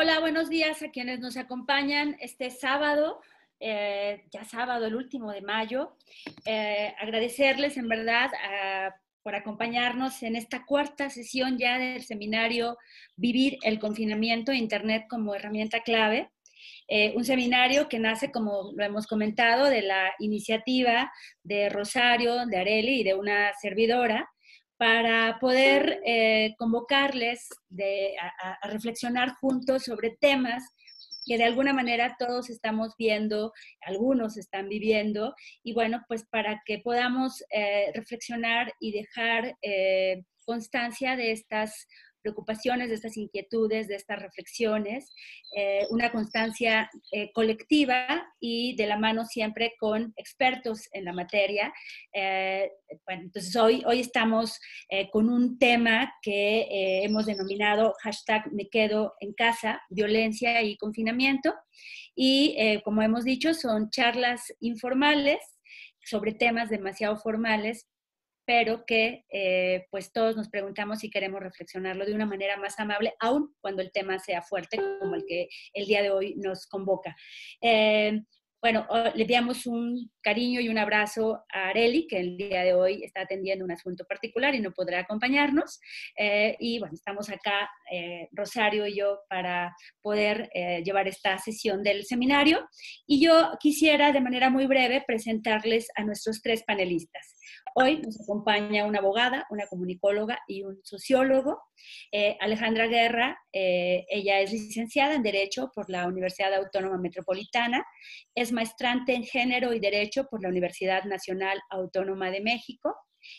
Hola, buenos días a quienes nos acompañan este sábado, eh, ya sábado, el último de mayo. Eh, agradecerles en verdad por acompañarnos en esta cuarta sesión ya del seminario Vivir el confinamiento, Internet como herramienta clave. Eh, un seminario que nace, como lo hemos comentado, de la iniciativa de Rosario, de Areli y de una servidora, para poder eh, convocarles a, reflexionar juntos sobre temas que de alguna manera todos estamos viendo, algunos están viviendo, y bueno, pues para que podamos eh, reflexionar y dejar constancia de estas preocupaciones, de estas inquietudes, de estas reflexiones, eh, una constancia eh, colectiva y de la mano siempre con expertos en la materia. Eh, entonces hoy, hoy estamos con un tema que hemos denominado hashtag me quedo en casa, violencia y confinamiento. Y como hemos dicho, son charlas informales sobre temas demasiado formales pero que eh, pues todos nos preguntamos si queremos reflexionarlo de una manera más amable, aun cuando el tema sea fuerte, como el que el día de hoy nos convoca. Eh, bueno, le damos un cariño y un abrazo a Areli, que el día de hoy está atendiendo un asunto particular y no podrá acompañarnos. Eh, y bueno, estamos acá, Rosario y yo, para poder llevar esta sesión del seminario. Y yo quisiera, de manera muy breve, presentarles a nuestros tres panelistas. Hoy nos acompaña una abogada, una comunicóloga y un sociólogo. Eh, Alejandra Guerra, eh, ella es licenciada en Derecho por la Universidad Autónoma Metropolitana, es maestrante en Género y Derecho por la Universidad Nacional Autónoma de México,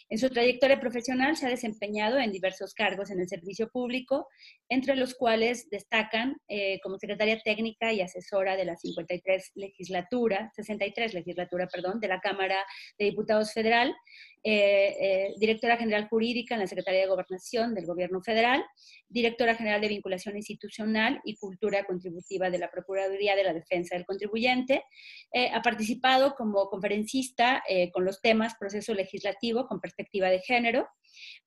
en su trayectoria profesional se ha desempeñado en diversos cargos en el servicio público, entre los cuales destacan eh, como secretaria técnica y asesora de la 53 legislatura, 63 legislatura, perdón, de la Cámara de Diputados Federal, eh, eh, directora general jurídica en la Secretaría de Gobernación del Gobierno Federal, directora general de Vinculación Institucional y Cultura Contributiva de la Procuraduría de la Defensa del Contribuyente. Eh, ha participado como conferencista con los temas proceso legislativo con perspectiva de género,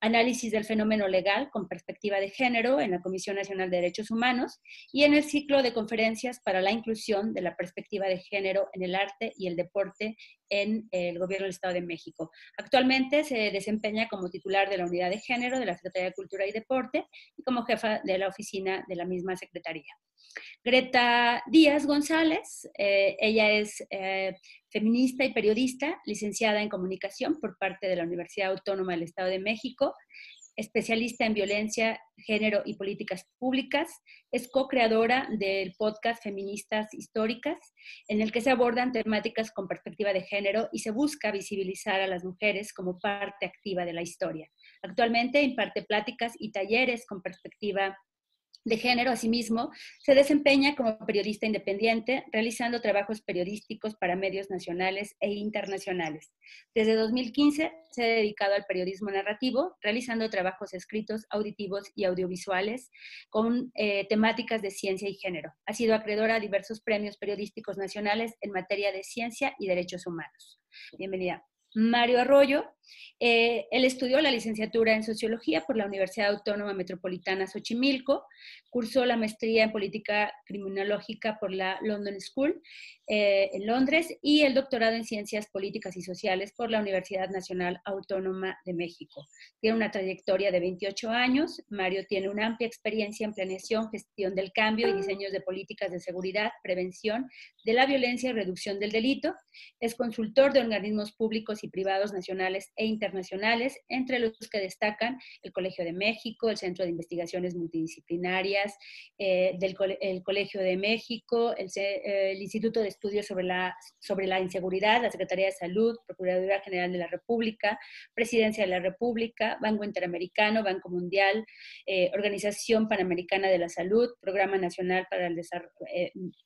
análisis del fenómeno legal con perspectiva de género en la Comisión Nacional de Derechos Humanos y en el ciclo de conferencias para la inclusión de la perspectiva de género en el arte y el deporte en el Gobierno del Estado de México. Actualmente se desempeña como titular de la Unidad de Género de la Secretaría de Cultura y Deporte y como jefa de la oficina de la misma Secretaría. Greta Díaz González, eh, ella es eh, feminista y periodista, licenciada en comunicación por parte de la Universidad Autónoma del Estado de México, especialista en violencia, género y políticas públicas. Es co-creadora del podcast Feministas Históricas, en el que se abordan temáticas con perspectiva de género y se busca visibilizar a las mujeres como parte activa de la historia. Actualmente imparte pláticas y talleres con perspectiva de género, asimismo, se desempeña como periodista independiente, realizando trabajos periodísticos para medios nacionales e internacionales. Desde 2015 se ha dedicado al periodismo narrativo, realizando trabajos escritos, auditivos y audiovisuales con eh, temáticas de ciencia y género. Ha sido acreedora a diversos premios periodísticos nacionales en materia de ciencia y derechos humanos. Bienvenida. Mario Arroyo. Eh, él estudió la licenciatura en Sociología por la Universidad Autónoma Metropolitana Xochimilco, cursó la maestría en Política Criminológica por la London School eh, en Londres y el doctorado en Ciencias Políticas y Sociales por la Universidad Nacional Autónoma de México. Tiene una trayectoria de 28 años. Mario tiene una amplia experiencia en planeación, gestión del cambio y diseños de políticas de seguridad, prevención de la violencia y reducción del delito. Es consultor de organismos públicos y privados nacionales e internacionales, entre los que destacan el Colegio de México, el Centro de Investigaciones Multidisciplinarias eh, del el Colegio de México, el, eh, Instituto de Estudios sobre la, sobre la Inseguridad, la Secretaría de Salud, Procuraduría General de la República, Presidencia de la República, Banco Interamericano, Banco Mundial, eh, Organización Panamericana de la Salud, Programa Nacional para el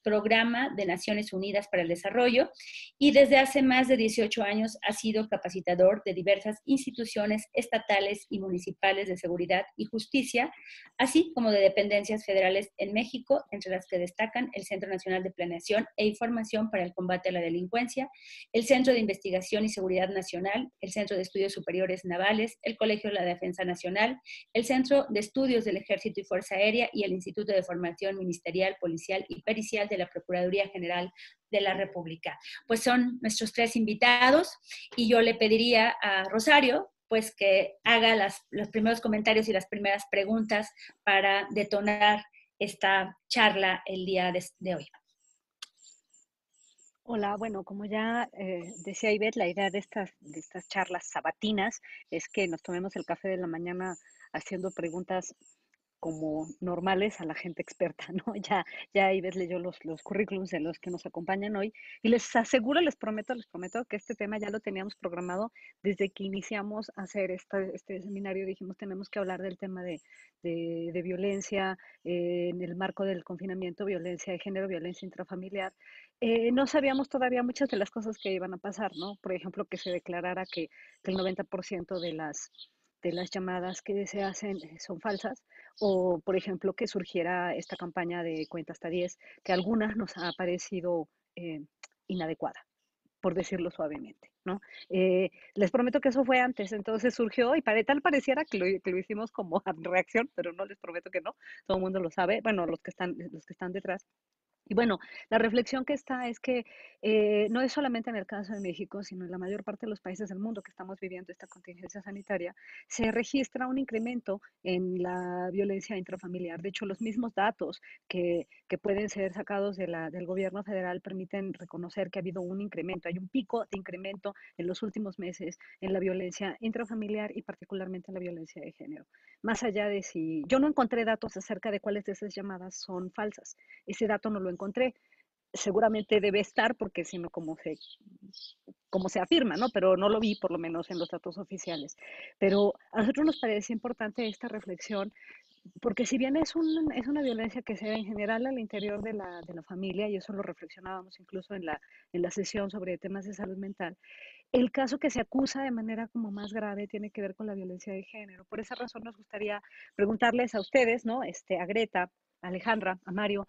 Programa de Naciones Unidas para el Desarrollo, y desde hace más de 18 años ha sido capacitador de diversas instituciones estatales y municipales de seguridad y justicia, así como de dependencias federales en México, entre las que destacan el Centro Nacional de Planeación e Información para el Combate a la Delincuencia, el Centro de Investigación y Seguridad Nacional, el Centro de Estudios Superiores Navales, el Colegio de la Defensa Nacional, el Centro de Estudios del Ejército y Fuerza Aérea y el Instituto de Formación Ministerial, Policial y Pericial de la Procuraduría General de la República. Pues son nuestros tres invitados y yo le pediría a Rosario pues que haga los primeros comentarios y las primeras preguntas para detonar esta charla el día de, hoy. Hola, bueno, como ya eh, decía Ivette, la idea de estas, de estas charlas sabatinas es que nos tomemos el café de la mañana haciendo preguntas como normales a la gente experta, ¿no? Ya, ya Ives leyó los, los currículums de los que nos acompañan hoy y les aseguro, les prometo, les prometo que este tema ya lo teníamos programado desde que iniciamos a hacer este, seminario. Dijimos, tenemos que hablar del tema de, de, violencia eh, en el marco del confinamiento, violencia de género, violencia intrafamiliar. Eh, no sabíamos todavía muchas de las cosas que iban a pasar, ¿no? Por ejemplo, que se declarara que, que el 90% de las de las llamadas que se hacen eh, son falsas, o por ejemplo que surgiera esta campaña de cuenta hasta 10, que algunas nos ha parecido eh, inadecuada, por decirlo suavemente. ¿no? Eh, les prometo que eso fue antes, entonces surgió y para, tal pareciera que lo, que lo hicimos como reacción, pero no les prometo que no, todo el mundo lo sabe, bueno, los que están, los que están detrás. Y bueno, la reflexión que está es que eh, no es solamente en el caso de México, sino en la mayor parte de los países del mundo que estamos viviendo esta contingencia sanitaria, se registra un incremento en la violencia intrafamiliar. De hecho, los mismos datos que, que pueden ser sacados de la, del gobierno federal permiten reconocer que ha habido un incremento, hay un pico de incremento en los últimos meses en la violencia intrafamiliar y particularmente en la violencia de género. Más allá de si yo no encontré datos acerca de cuáles de esas llamadas son falsas, ese dato no lo encontré. Seguramente debe estar porque si no, como se, como se afirma, ¿no? Pero no lo vi por lo menos en los datos oficiales. Pero a nosotros nos parece importante esta reflexión porque si bien es, un, es una violencia que se da en general al interior de la, de la familia, y eso lo reflexionábamos incluso en la, en la sesión sobre temas de salud mental, el caso que se acusa de manera como más grave tiene que ver con la violencia de género. Por esa razón nos gustaría preguntarles a ustedes, ¿no? Este, a Greta, a Alejandra, a Mario,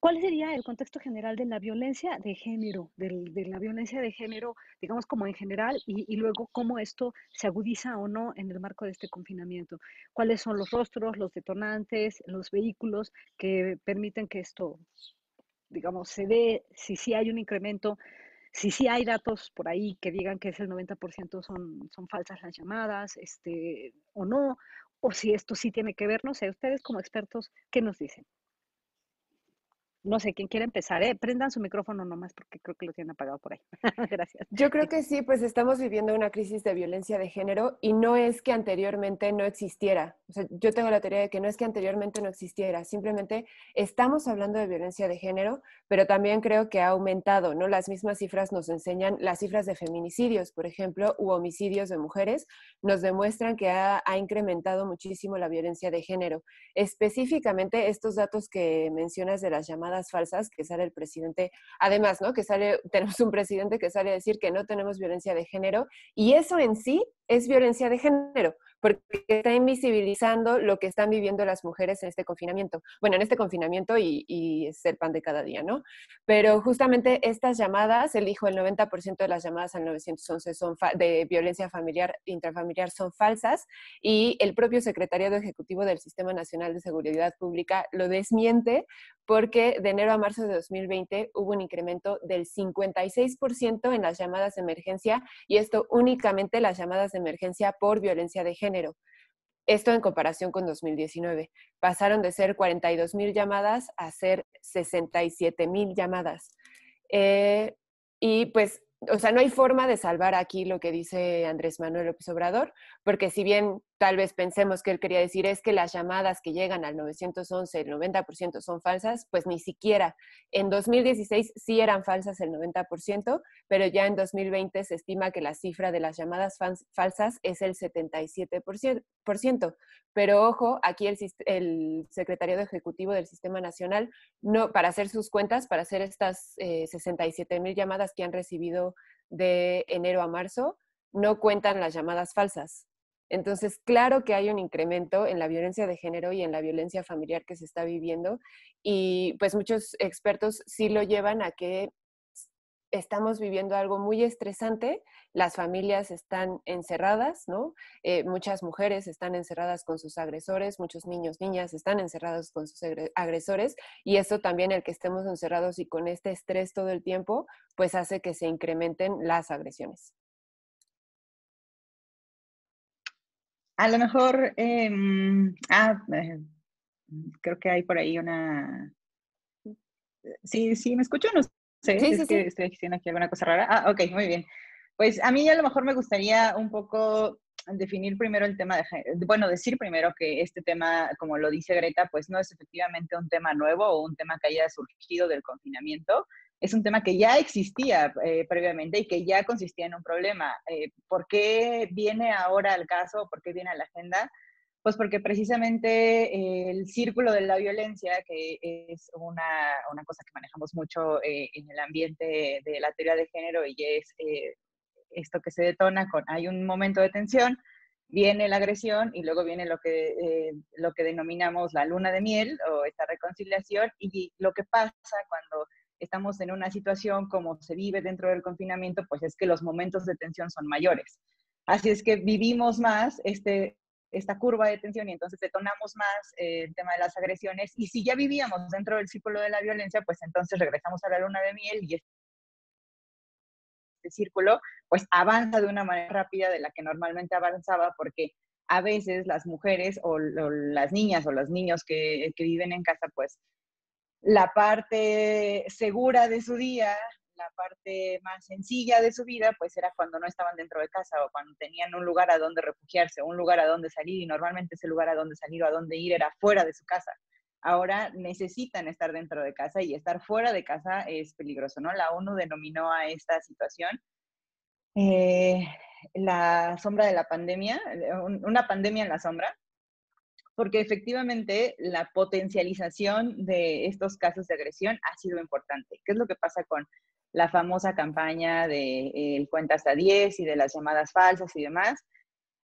¿Cuál sería el contexto general de la violencia de género, de, la violencia de género, digamos como en general, y, luego cómo esto se agudiza o no en el marco de este confinamiento? ¿Cuáles son los rostros, los detonantes, los vehículos que permiten que esto, digamos, se dé, si sí hay un incremento, si sí hay datos por ahí que digan que es el 90% son, son falsas las llamadas, este, o no, o si esto sí tiene que ver, no sé, ustedes como expertos, ¿qué nos dicen? No sé, ¿quién quiere empezar? Eh? Prendan su micrófono nomás porque creo que lo tienen apagado por ahí. Gracias. Yo creo que sí, pues estamos viviendo una crisis de violencia de género y no es que anteriormente no existiera. O sea, yo tengo la teoría de que no es que anteriormente no existiera, simplemente estamos hablando de violencia de género, pero también creo que ha aumentado, ¿no? Las mismas cifras nos enseñan, las cifras de feminicidios, por ejemplo, u homicidios de mujeres, nos demuestran que ha, ha incrementado muchísimo la violencia de género. Específicamente estos datos que mencionas de las llamadas falsas que sale el presidente, además, ¿no? Que sale, tenemos un presidente que sale a decir que no tenemos violencia de género y eso en sí es violencia de género, porque está invisibilizando lo que están viviendo las mujeres en este confinamiento. Bueno, en este confinamiento y, y es el pan de cada día, ¿no? Pero justamente estas llamadas, él dijo el 90% de las llamadas al 911 son de violencia familiar, intrafamiliar son falsas y el propio secretariado ejecutivo del Sistema Nacional de Seguridad Pública lo desmiente porque de enero a marzo de 2020 hubo un incremento del 56% en las llamadas de emergencia y esto únicamente las llamadas de emergencia por violencia de género. Esto en comparación con 2019. Pasaron de ser 42 mil llamadas a ser 67 mil llamadas. Eh, y pues o sea, no hay forma de salvar aquí lo que dice Andrés Manuel López Obrador, porque si bien tal vez pensemos que él quería decir es que las llamadas que llegan al 911, el 90% son falsas, pues ni siquiera. En 2016 sí eran falsas el 90%, pero ya en 2020 se estima que la cifra de las llamadas falsas es el 77%. Pero ojo, aquí el, el secretario ejecutivo del Sistema Nacional, no, para hacer sus cuentas, para hacer estas 67 eh, mil llamadas que han recibido de enero a marzo, no cuentan las llamadas falsas. Entonces, claro que hay un incremento en la violencia de género y en la violencia familiar que se está viviendo y pues muchos expertos sí lo llevan a que estamos viviendo algo muy estresante, las familias están encerradas, ¿no? Eh, muchas mujeres están encerradas con sus agresores, muchos niños, niñas están encerrados con sus agresores y eso también el que estemos encerrados y con este estrés todo el tiempo, pues hace que se incrementen las agresiones. A lo mejor, em, ah, eh, creo que hay por ahí una... Sí, sí, ¿me escucho? No Sí, es que estoy diciendo aquí alguna cosa rara. Ah, ok, muy bien. Pues a mí a lo mejor me gustaría un poco definir primero el tema de, bueno, decir primero que este tema, como lo dice Greta, pues no es efectivamente un tema nuevo o un tema que haya surgido del confinamiento, es un tema que ya existía eh, previamente y que ya consistía en un problema. Eh, ¿Por qué viene ahora al caso? ¿Por qué viene a la agenda? Pues porque precisamente el círculo de la violencia, que es una, una cosa que manejamos mucho eh, en el ambiente de la teoría de género y es esto que se detona con, hay un momento de tensión, viene la agresión y luego viene lo que, lo que denominamos la luna de miel o esta reconciliación y lo que pasa cuando estamos en una situación como se vive dentro del confinamiento, pues es que los momentos de tensión son mayores. Así es que vivimos más este, esta curva de tensión y entonces detonamos más eh, el tema de las agresiones. Y si ya vivíamos dentro del círculo de la violencia, pues entonces regresamos a la luna de miel y este círculo pues avanza de una manera rápida de la que normalmente avanzaba porque a veces las mujeres o, las niñas o los niños que, que viven en casa pues la parte segura de su día la parte más sencilla de su vida, pues era cuando no estaban dentro de casa o cuando tenían un lugar a donde refugiarse, un lugar a donde salir y normalmente ese lugar a donde salir o a donde ir era fuera de su casa. Ahora necesitan estar dentro de casa y estar fuera de casa es peligroso, ¿no? La ONU denominó a esta situación eh, la sombra de la pandemia, una pandemia en la sombra, porque efectivamente la potencialización de estos casos de agresión ha sido importante. ¿Qué es lo que pasa con la famosa campaña de el cuenta hasta 10 y de las llamadas falsas y demás.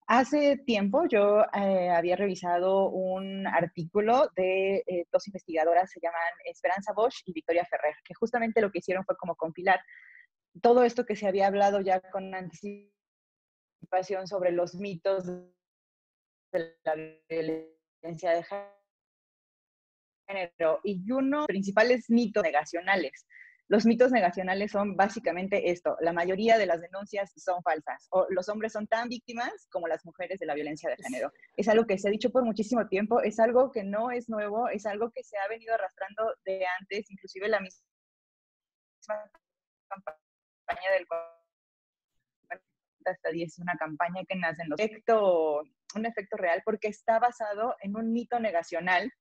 Hace tiempo yo eh, había revisado un artículo de eh, dos investigadoras, se llaman Esperanza Bosch y Victoria Ferrer, que justamente lo que hicieron fue como compilar todo esto que se había hablado ya con anticipación sobre los mitos de la violencia de género y uno principales mitos negacionales los mitos negacionales son básicamente esto, la mayoría de las denuncias son falsas, o los hombres son tan víctimas como las mujeres de la violencia de género. Es algo que se ha dicho por muchísimo tiempo, es algo que no es nuevo, es algo que se ha venido arrastrando de antes, inclusive la misma campaña del hasta 10 es una campaña que nace en los efecto, un efecto real porque está basado en un mito negacional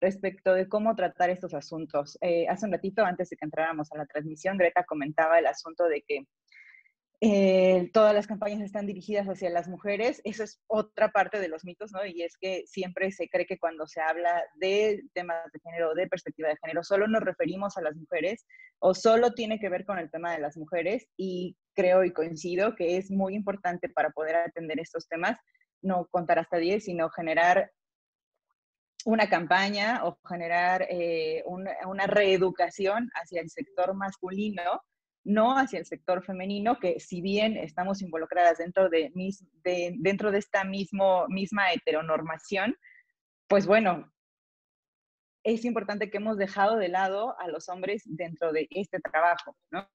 respecto de cómo tratar estos asuntos. Eh, hace un ratito, antes de que entráramos a la transmisión, Greta comentaba el asunto de que eh, todas las campañas están dirigidas hacia las mujeres. Eso es otra parte de los mitos, ¿no? Y es que siempre se cree que cuando se habla de temas de género, de perspectiva de género, solo nos referimos a las mujeres o solo tiene que ver con el tema de las mujeres. Y creo y coincido que es muy importante para poder atender estos temas no contar hasta 10, sino generar una campaña o generar eh, una, reeducación hacia el sector masculino, no hacia el sector femenino, que si bien estamos involucradas dentro de, dentro de esta mismo, misma heteronormación, pues bueno, es importante que hemos dejado de lado a los hombres dentro de este trabajo, ¿no?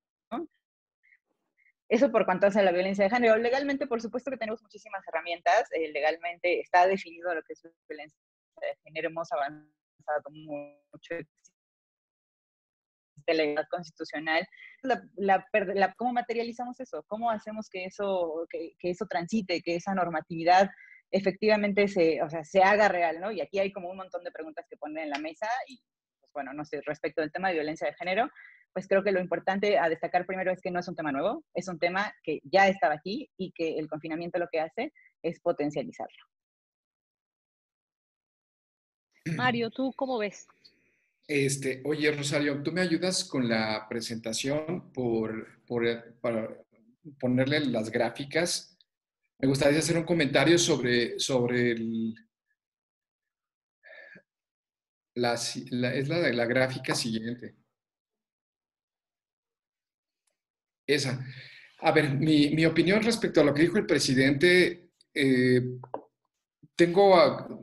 Eso por cuanto hace la violencia de género. Legalmente, por supuesto que tenemos muchísimas herramientas. Eh, legalmente está definido lo que es violencia de género hemos avanzado mucho de la edad constitucional, ¿cómo materializamos eso? ¿Cómo hacemos que eso, que, eso transite, que esa normatividad efectivamente se, o sea, se haga real, ¿no? Y aquí hay como un montón de preguntas que ponen en la mesa y, pues bueno, no sé, respecto del tema de violencia de género, pues creo que lo importante a destacar primero es que no es un tema nuevo, es un tema que ya estaba aquí y que el confinamiento lo que hace es potencializarlo. Mario, ¿tú cómo ves? Este, oye, Rosario, ¿tú me ayudas con la presentación por, por para ponerle las gráficas Me gustaría hacer un comentario sobre, sobre la, es la, la gráfica siguiente. Esa. A ver, mi, opinión respecto a lo que dijo el presidente, eh, tengo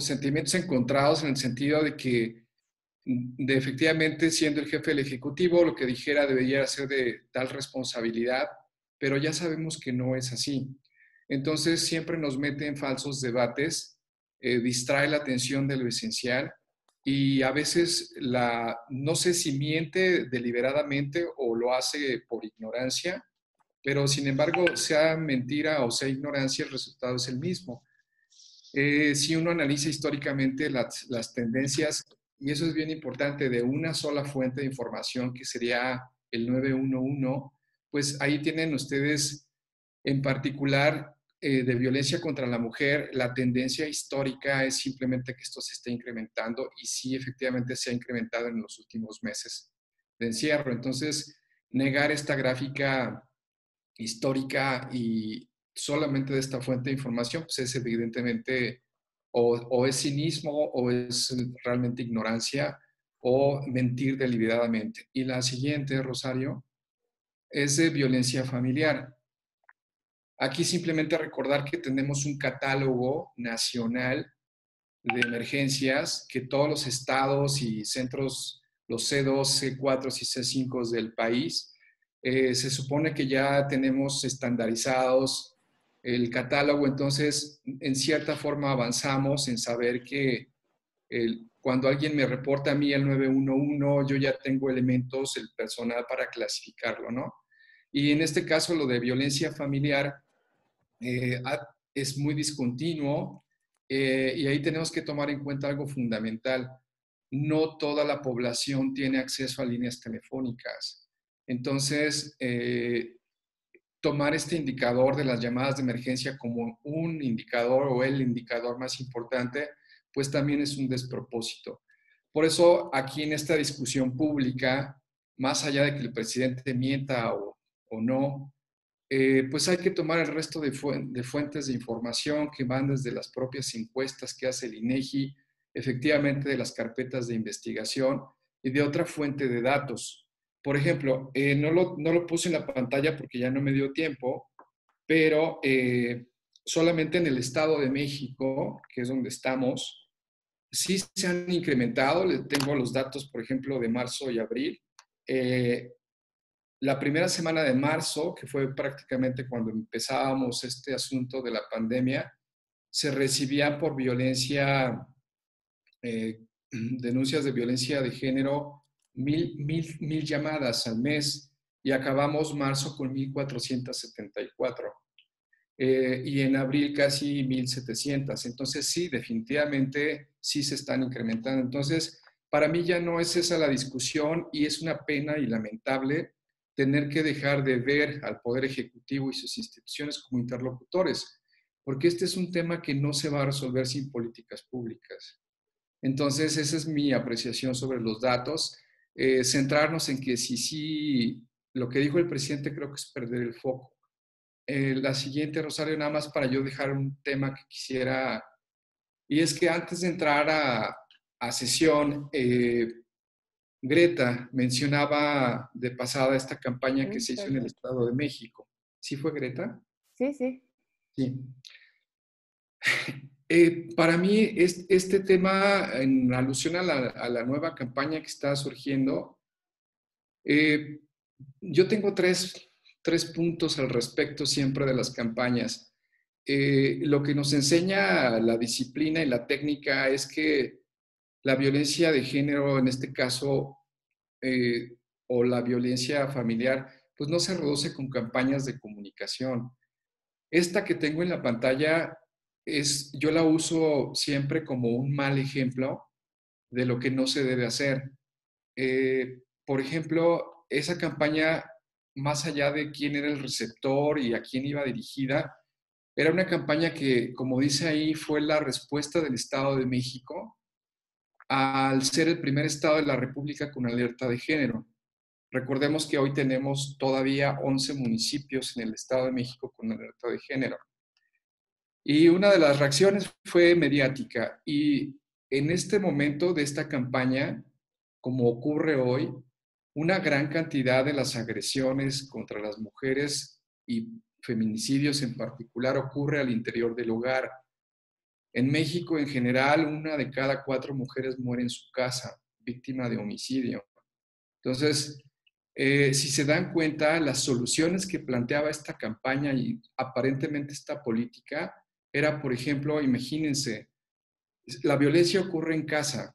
sentimientos encontrados en el sentido de que de efectivamente siendo el jefe del Ejecutivo, lo que dijera debería ser de tal responsabilidad, pero ya sabemos que no es así. Entonces siempre nos mete en falsos debates, eh, distrae la atención de lo esencial y a veces la, no sé si miente deliberadamente o lo hace por ignorancia, pero sin embargo, sea mentira o sea ignorancia, el resultado es el mismo. Eh, si uno analiza históricamente las, las, tendencias, y eso es bien importante, de una sola fuente de información que sería el 911, pues ahí tienen ustedes en particular eh, de violencia contra la mujer, la tendencia histórica es simplemente que esto se esté incrementando y sí, efectivamente se ha incrementado en los últimos meses de encierro. Entonces, negar esta gráfica histórica y solamente de esta fuente de información, pues es evidentemente o, o es cinismo o es realmente ignorancia o mentir deliberadamente. Y la siguiente, Rosario, es de violencia familiar. Aquí simplemente recordar que tenemos un catálogo nacional de emergencias que todos los estados y centros, los C2, C4 y C5 del país, eh, se supone que ya tenemos estandarizados el catálogo, entonces en cierta forma avanzamos en saber que cuando alguien me reporta a mí el 911, yo ya tengo elementos, el personal para clasificarlo, ¿no? Y en este caso, lo de violencia familiar, eh, es muy discontinuo eh, y ahí tenemos que tomar en cuenta algo fundamental. No toda la población tiene acceso a líneas telefónicas. Entonces, eh, tomar este indicador de las llamadas de emergencia como un indicador o el indicador más importante, pues también es un despropósito. Por eso, aquí en esta discusión pública, más allá de que el presidente mienta o, o no, eh, pues hay que tomar el resto de, fuentes de información que van desde las propias encuestas que hace el INEGI, efectivamente de las carpetas de investigación y de otra fuente de datos. Por ejemplo, eh, no, lo, no, lo, puse en la pantalla porque ya no me dio tiempo, pero eh, solamente en el Estado de México, que es donde estamos, sí se han incrementado. Tengo los datos, por ejemplo, de marzo y abril la primera semana de marzo, que fue prácticamente cuando empezábamos este asunto de la pandemia, se recibían por violencia, eh, denuncias de violencia de género, mil, mil, mil llamadas al mes y acabamos marzo con 1.474. Eh, y en abril casi 1.700. Entonces sí, definitivamente sí se están incrementando. Entonces, para mí ya no es esa la discusión y es una pena y lamentable tener que dejar de ver al Poder Ejecutivo y sus instituciones como interlocutores, porque este es un tema que no se va a resolver sin políticas públicas. Entonces, esa es mi apreciación sobre los datos. Eh, centrarnos en que si sí, lo que dijo el presidente creo que es perder el foco. Eh, la siguiente, Rosario, nada más para yo dejar un tema que quisiera, y es que antes de entrar a, a sesión, eh, Greta mencionaba de pasada esta campaña que se hizo en el Estado de México. ¿Sí fue Greta? Sí, sí. Sí. Eh, para mí, este tema, en alusión a la, nueva campaña que está surgiendo, eh, yo tengo tres, tres, puntos al respecto siempre de las campañas. Eh, lo que nos enseña la disciplina y la técnica es que la violencia de género, en este caso, eh, o la violencia familiar, pues no se reduce con campañas de comunicación. Esta que tengo en la pantalla es, yo la uso siempre como un mal ejemplo de lo que no se debe hacer. Eh, por ejemplo, esa campaña, más allá de quién era el receptor y a quién iba dirigida, era una campaña que, como dice ahí, fue la respuesta del Estado de México al ser el primer estado de la República con alerta de género. Recordemos que hoy tenemos todavía 11 municipios en el Estado de México con alerta de género. Y una de las reacciones fue mediática. Y en este momento de esta campaña, como ocurre hoy, una gran cantidad de las agresiones contra las mujeres y feminicidios en particular ocurre al interior del hogar. En México, en general, una de cada cuatro mujeres muere en su casa, víctima de homicidio. Entonces, eh, si se dan cuenta, las soluciones que planteaba esta campaña y aparentemente esta política era, por ejemplo, imagínense, la violencia ocurre en casa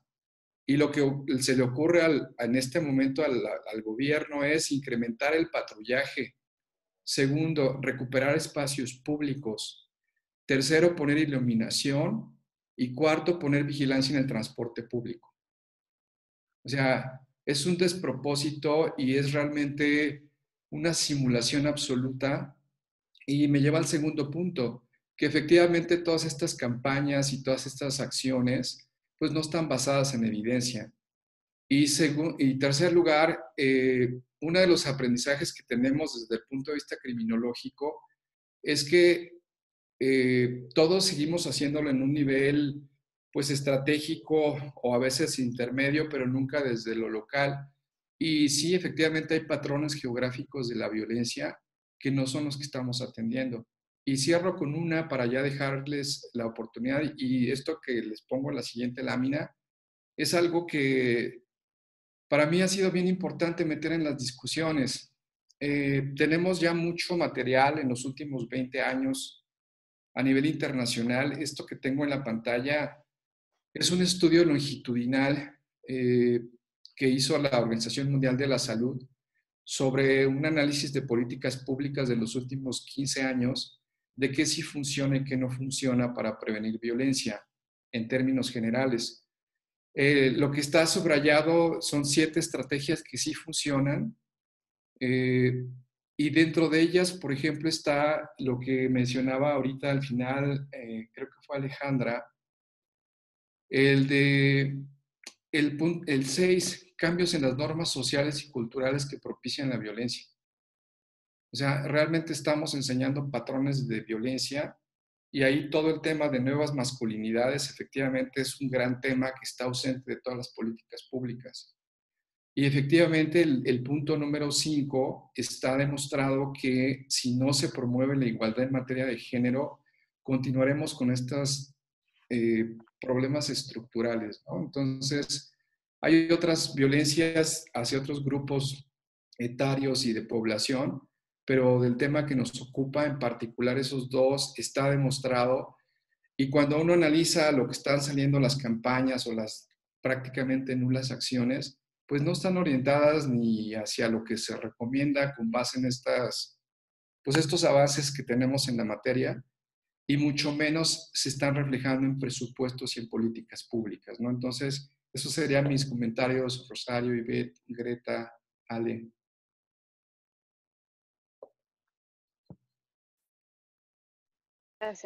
y lo que se le ocurre en este momento al, al gobierno es incrementar el patrullaje. Segundo, recuperar espacios públicos. Tercero, poner iluminación. Y cuarto, poner vigilancia en el transporte público. O sea, es un despropósito y es realmente una simulación absoluta. Y me lleva al segundo punto, que efectivamente todas estas campañas y todas estas acciones, pues no están basadas en evidencia. Y, y tercer lugar, eh, uno de los aprendizajes que tenemos desde el punto de vista criminológico es que eh, todos seguimos haciéndolo en un nivel pues estratégico o a veces intermedio, pero nunca desde lo local. Y sí, efectivamente hay patrones geográficos de la violencia que no son los que estamos atendiendo. Y cierro con una para ya dejarles la oportunidad y esto que les pongo en la siguiente lámina es algo que para mí ha sido bien importante meter en las discusiones. Eh, tenemos ya mucho material en los últimos 20 años a nivel internacional. Esto que tengo en la pantalla es un estudio longitudinal eh, que hizo la Organización Mundial de la Salud sobre un análisis de políticas públicas de los últimos 15 años de qué sí funciona y qué no funciona para prevenir violencia en términos generales. Eh, lo que está subrayado son siete estrategias que sí funcionan eh, y dentro de ellas, por ejemplo, está lo que mencionaba ahorita al final, eh, creo que fue Alejandra, el de el, el seis, cambios en las normas sociales y culturales que propician la violencia. O sea, realmente estamos enseñando patrones de violencia y ahí todo el tema de nuevas masculinidades efectivamente es un gran tema que está ausente de todas las políticas públicas. Y efectivamente el, punto número cinco está demostrado que si no se promueve la igualdad en materia de género, continuaremos con estos eh, problemas estructurales. Entonces, hay otras violencias hacia otros grupos etarios y de población pero del tema que nos ocupa, en particular esos dos, está demostrado. Y cuando uno analiza lo que están saliendo las campañas o las prácticamente nulas acciones, pues no están orientadas ni hacia lo que se recomienda con base en estas, pues estos avances que tenemos en la materia y mucho menos se están reflejando en presupuestos y en políticas públicas, ¿no? Entonces, esos serían mis comentarios, Rosario, Ivette, Greta, Ale.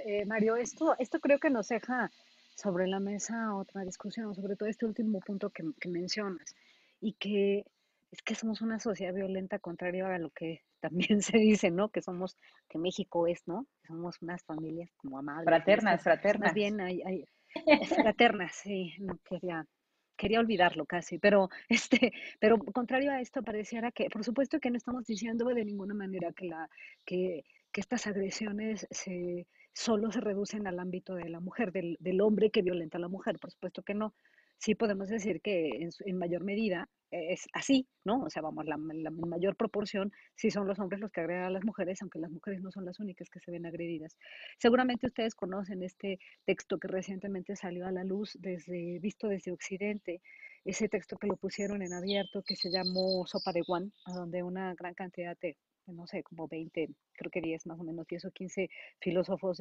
Eh, Mario, esto, esto creo que nos deja sobre la mesa otra discusión, sobre todo este último punto que, mencionas, y que es que somos una sociedad violenta contrario a lo que también se dice, ¿no? Que somos, que México es, ¿no? Que somos unas familias como amables. Fraternas, fraternas. Más bien hay, hay fraternas, sí, no quería, quería olvidarlo casi, pero este, pero contrario a esto pareciera que, por supuesto que no estamos diciendo de ninguna manera que la, que, que estas agresiones se solo se reducen al ámbito de la mujer, del, del, hombre que violenta a la mujer, por supuesto que no. Sí podemos decir que en, en mayor medida es así, ¿no? O sea, vamos, la, la, mayor proporción sí son los hombres los que agredan a las mujeres, aunque las mujeres no son las únicas que se ven agredidas. Seguramente ustedes conocen este texto que recientemente salió a la luz desde visto desde Occidente, ese texto que lo pusieron en abierto que se llamó Sopa de Guan, donde una gran cantidad de no sé, como 20, creo que 10 más o menos, 10 o 15 filósofos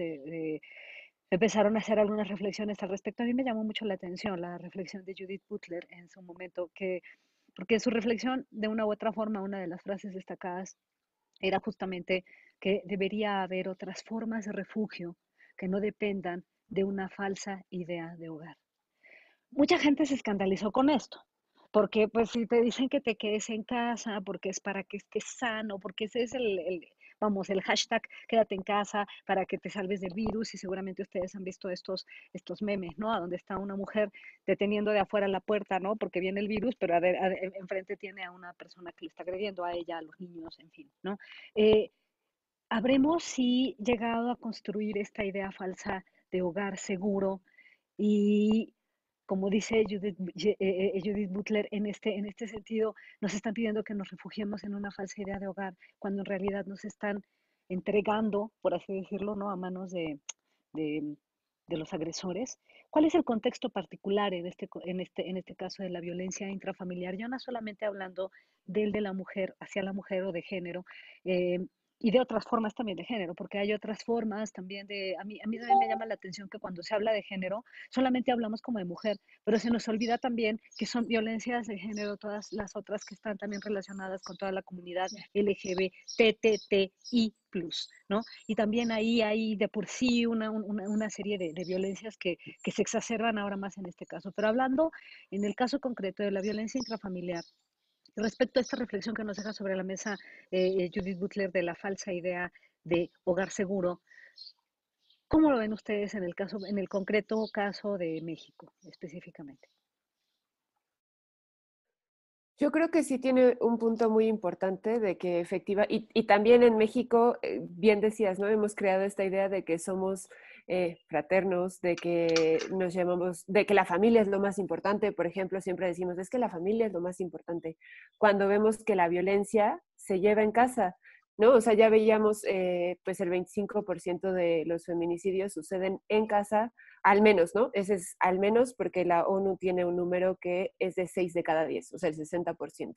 empezaron a hacer algunas reflexiones al respecto. A mí me llamó mucho la atención la reflexión de Judith Butler en su momento, que, porque su reflexión, de una u otra forma, una de las frases destacadas era justamente que debería haber otras formas de refugio que no dependan de una falsa idea de hogar. Mucha gente se escandalizó con esto, porque pues si te dicen que te quedes en casa, porque es para que estés sano, porque ese es el, vamos, el hashtag quédate en casa para que te salves del virus y seguramente ustedes han visto estos, estos memes, ¿no? A donde está una mujer deteniendo de afuera la puerta, ¿no? Porque viene el virus, pero enfrente tiene a una persona que le está agrediendo a ella, a los niños, en fin, ¿no? Eh, ¿Habremos sí llegado a construir esta idea falsa de hogar seguro y como dice Judith, eh, eh, Judith, Butler, en este, en este sentido, nos están pidiendo que nos refugiemos en una falsa idea de hogar, cuando en realidad nos están entregando, por así decirlo, ¿no? a manos de, de, de los agresores. ¿Cuál es el contexto particular en este, en, este, en este caso de la violencia intrafamiliar? Yo no solamente hablando del de la mujer, hacia la mujer o de género, eh, y de otras formas también de género, porque hay otras formas también de, a mí, a mí también me llama la atención que cuando se habla de género, solamente hablamos como de mujer, pero se nos olvida también que son violencias de género todas las otras que están también relacionadas con toda la comunidad LGBTTI+, ¿no? Y también ahí hay de por sí una, una, una serie de, de violencias que, que se exacerban ahora más en este caso. Pero hablando en el caso concreto de la violencia intrafamiliar, Respecto a esta reflexión que nos deja sobre la mesa eh, Judith Butler de la falsa idea de hogar seguro, ¿cómo lo ven ustedes en el caso, en el concreto caso de México específicamente? Yo creo que sí tiene un punto muy importante de que efectiva, y, también en México, eh, bien decías, ¿no? Hemos creado esta idea de que somos eh, fraternos, de que nos llamamos, de que la familia es lo más importante. Por ejemplo, siempre decimos, es que la familia es lo más importante. Cuando vemos que la violencia se lleva en casa, ¿no? O sea, ya veíamos, eh, pues el 25% de los feminicidios suceden en casa, al menos, ¿no? Ese es al menos porque la ONU tiene un número que es de 6 de cada 10, o sea, el 60%.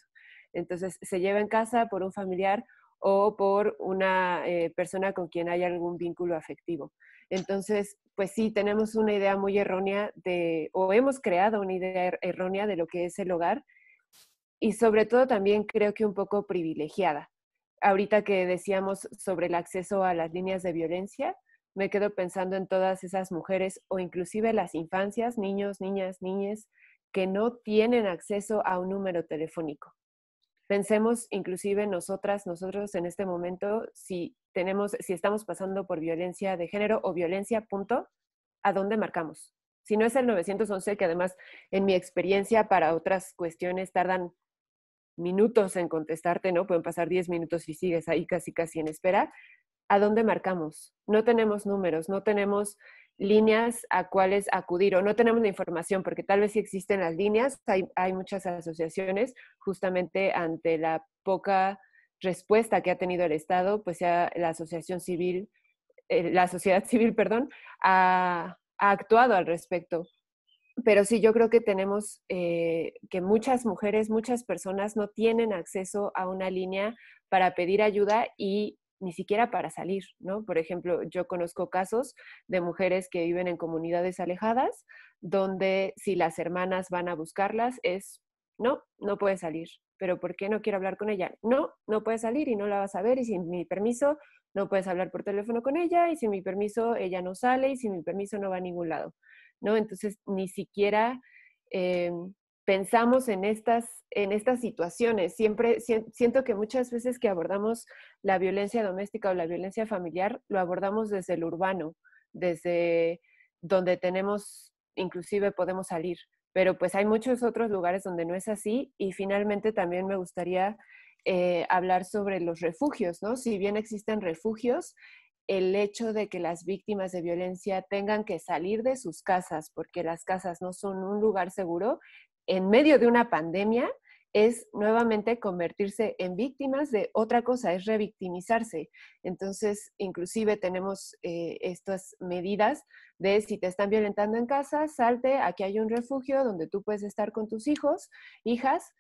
Entonces, se lleva en casa por un familiar o por una eh, persona con quien hay algún vínculo afectivo. Entonces, pues sí, tenemos una idea muy errónea de, o hemos creado una idea er, errónea de lo que es el hogar y sobre todo también creo que un poco privilegiada. Ahorita que decíamos sobre el acceso a las líneas de violencia, me quedo pensando en todas esas mujeres o inclusive las infancias, niños, niñas, niñas, que no tienen acceso a un número telefónico. Pensemos inclusive nosotras, nosotros en este momento, si tenemos, si estamos pasando por violencia de género o violencia, punto, ¿a dónde marcamos? Si no es el 911, que además en mi experiencia para otras cuestiones tardan minutos en contestarte, ¿no? Pueden pasar 10 minutos y sigues ahí casi casi en espera. ¿A dónde marcamos? No tenemos números, no tenemos líneas a cuáles acudir o no tenemos la información, porque tal vez sí existen las líneas, hay, hay muchas asociaciones justamente ante la poca respuesta que ha tenido el Estado, pues ya la asociación civil, eh, la sociedad civil, perdón, ha, ha, actuado al respecto. Pero sí, yo creo que tenemos eh, que muchas mujeres, muchas personas no tienen acceso a una línea para pedir ayuda y ni siquiera para salir, ¿no? Por ejemplo, yo conozco casos de mujeres que viven en comunidades alejadas, donde si las hermanas van a buscarlas es, no, no puede salir, pero ¿por qué no quiero hablar con ella? No, no puede salir y no la vas a ver y sin mi permiso no puedes hablar por teléfono con ella y sin mi permiso ella no sale y sin mi permiso no va a ningún lado, ¿no? Entonces, ni siquiera... Em, pensamos en estas, en estas situaciones. Siempre siento que muchas veces que abordamos la violencia doméstica o la violencia familiar, lo abordamos desde el urbano, desde donde tenemos, inclusive podemos salir. Pero pues hay muchos otros lugares donde no es así y finalmente también me gustaría eh, hablar sobre los refugios, ¿no? Si bien existen refugios, el hecho de que las víctimas de violencia tengan que salir de sus casas porque las casas no son un lugar seguro, en medio de una pandemia es nuevamente convertirse en víctimas de otra cosa, es revictimizarse. Entonces, inclusive tenemos eh, estas medidas de si te están violentando en casa, salte, aquí hay un refugio donde tú puedes estar con tus hijos, hijas,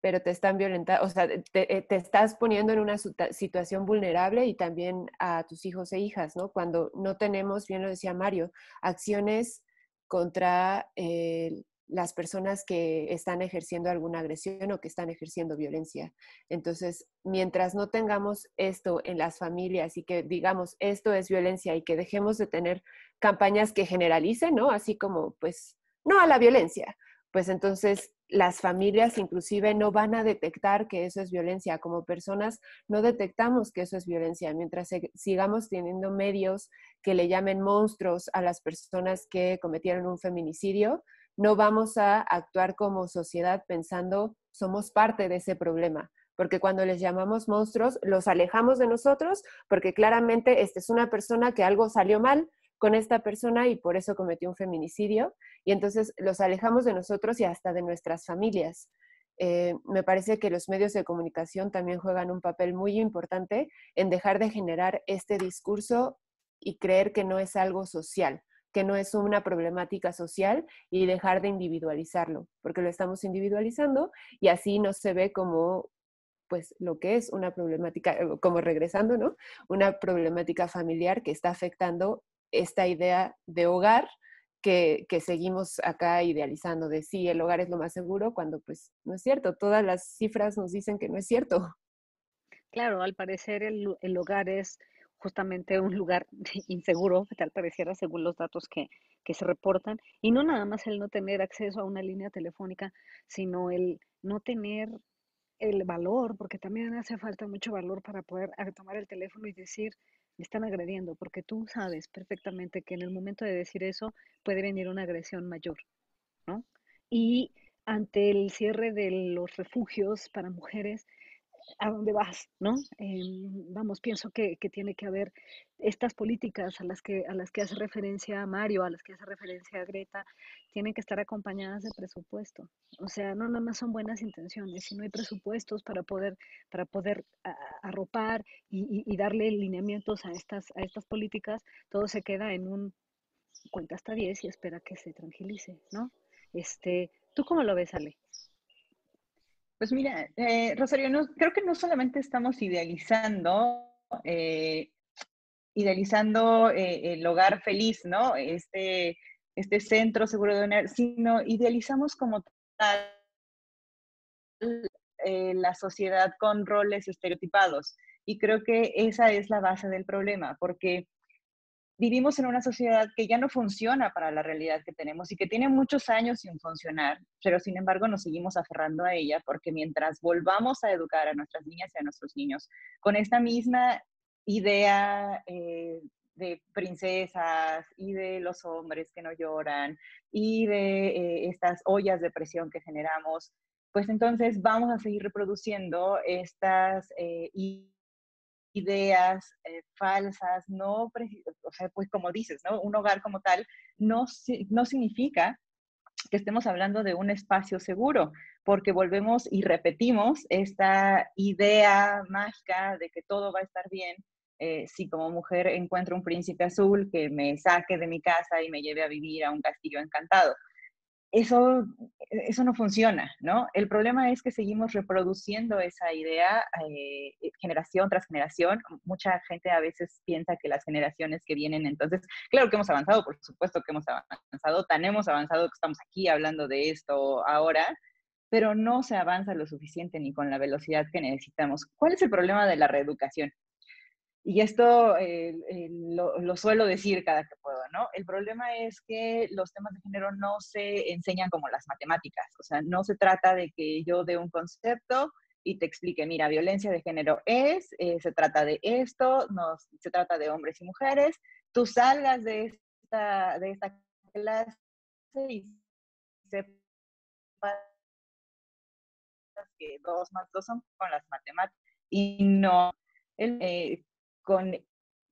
pero te están violentando, o sea, te, eh, te, estás poniendo en una situación vulnerable y también a tus hijos e hijas, ¿no? Cuando no tenemos, bien lo decía Mario, acciones contra el las personas que están ejerciendo alguna agresión o que están ejerciendo violencia. Entonces, mientras no tengamos esto en las familias y que digamos esto es violencia y que dejemos de tener campañas que generalicen, ¿no? Así como, pues, no a la violencia, pues entonces las familias inclusive no van a detectar que eso es violencia. Como personas no detectamos que eso es violencia. Mientras sigamos teniendo medios que le llamen monstruos a las personas que cometieron un feminicidio, no vamos a actuar como sociedad pensando somos parte de ese problema. Porque cuando les llamamos monstruos, los alejamos de nosotros porque claramente esta es una persona que algo salió mal, con esta persona y por eso cometió un feminicidio. Y entonces los alejamos de nosotros y hasta de nuestras familias. Eh, me parece que los medios de comunicación también juegan un papel muy importante en dejar de generar este discurso y creer que no es algo social, que no es una problemática social y dejar de individualizarlo, porque lo estamos individualizando y así no se ve como pues lo que es una problemática, como regresando, ¿no? Una problemática familiar que está afectando esta idea de hogar que, seguimos acá idealizando, de sí, el hogar es lo más seguro, cuando pues no es cierto, todas las cifras nos dicen que no es cierto. Claro, al parecer el, hogar es justamente un lugar inseguro, tal pareciera según los datos que, que se reportan, y no nada más el no tener acceso a una línea telefónica, sino el no tener el valor, porque también hace falta mucho valor para poder tomar el teléfono y decir, me están agrediendo, porque tú sabes perfectamente que en el momento de decir eso puede venir una agresión mayor, ¿no? Y ante el cierre de los refugios para mujeres, a dónde vas, ¿no? Em, vamos, pienso que, tiene que haber estas políticas a las, que, a las que hace referencia Mario, a las que hace referencia Greta, tienen que estar acompañadas de presupuesto. O sea, no nada más son buenas intenciones, sino hay presupuestos para poder, para poder arropar y, darle lineamientos a estas, a estas políticas, todo se queda en un cuenta hasta 10 y espera que se tranquilice, ¿no? Este, ¿Tú cómo lo ves, Ale? Pues mira, eh, Rosario, no, creo que no solamente estamos idealizando, eh, idealizando eh, el hogar feliz, ¿no? Este, este centro seguro de honor, sino idealizamos como tal la sociedad con roles estereotipados. Y creo que esa es la base del problema, porque vivimos en una sociedad que ya no funciona para la realidad que tenemos y que tiene muchos años sin funcionar, pero sin embargo nos seguimos aferrando a ella porque mientras volvamos a educar a nuestras niñas y a nuestros niños con esta misma idea eh, de princesas y de los hombres que no lloran y de eh, estas ollas de presión que generamos, pues entonces vamos a seguir reproduciendo estas eh, ideas eh, falsas, no, o sea, pues como dices, ¿no? Un hogar como tal no, no significa que estemos hablando de un espacio seguro, porque volvemos y repetimos esta idea mágica de que todo va a estar bien eh, si como mujer encuentro un príncipe azul que me saque de mi casa y me lleve a vivir a un castillo encantado eso, eso no funciona, ¿no? El problema es que seguimos reproduciendo esa idea eh, eh, generación tras generación. Mucha gente a veces piensa que las generaciones que vienen, entonces, claro que hemos avanzado, por supuesto que hemos avanzado, tan hemos avanzado que estamos aquí hablando de esto ahora, pero no se avanza lo suficiente ni con la velocidad que necesitamos. ¿Cuál es el problema de la reeducación? Y esto eh, eh, lo, suelo decir cada que puedo, ¿no? El problema es que los temas de género no se enseñan como las matemáticas, o sea, no se trata de que yo dé un concepto y te explique, mira, violencia de género es, eh, se trata de esto, no, se trata de hombres y mujeres, tú salgas de esta, de esta clase y sepas que dos más dos son con las matemáticas y no el, con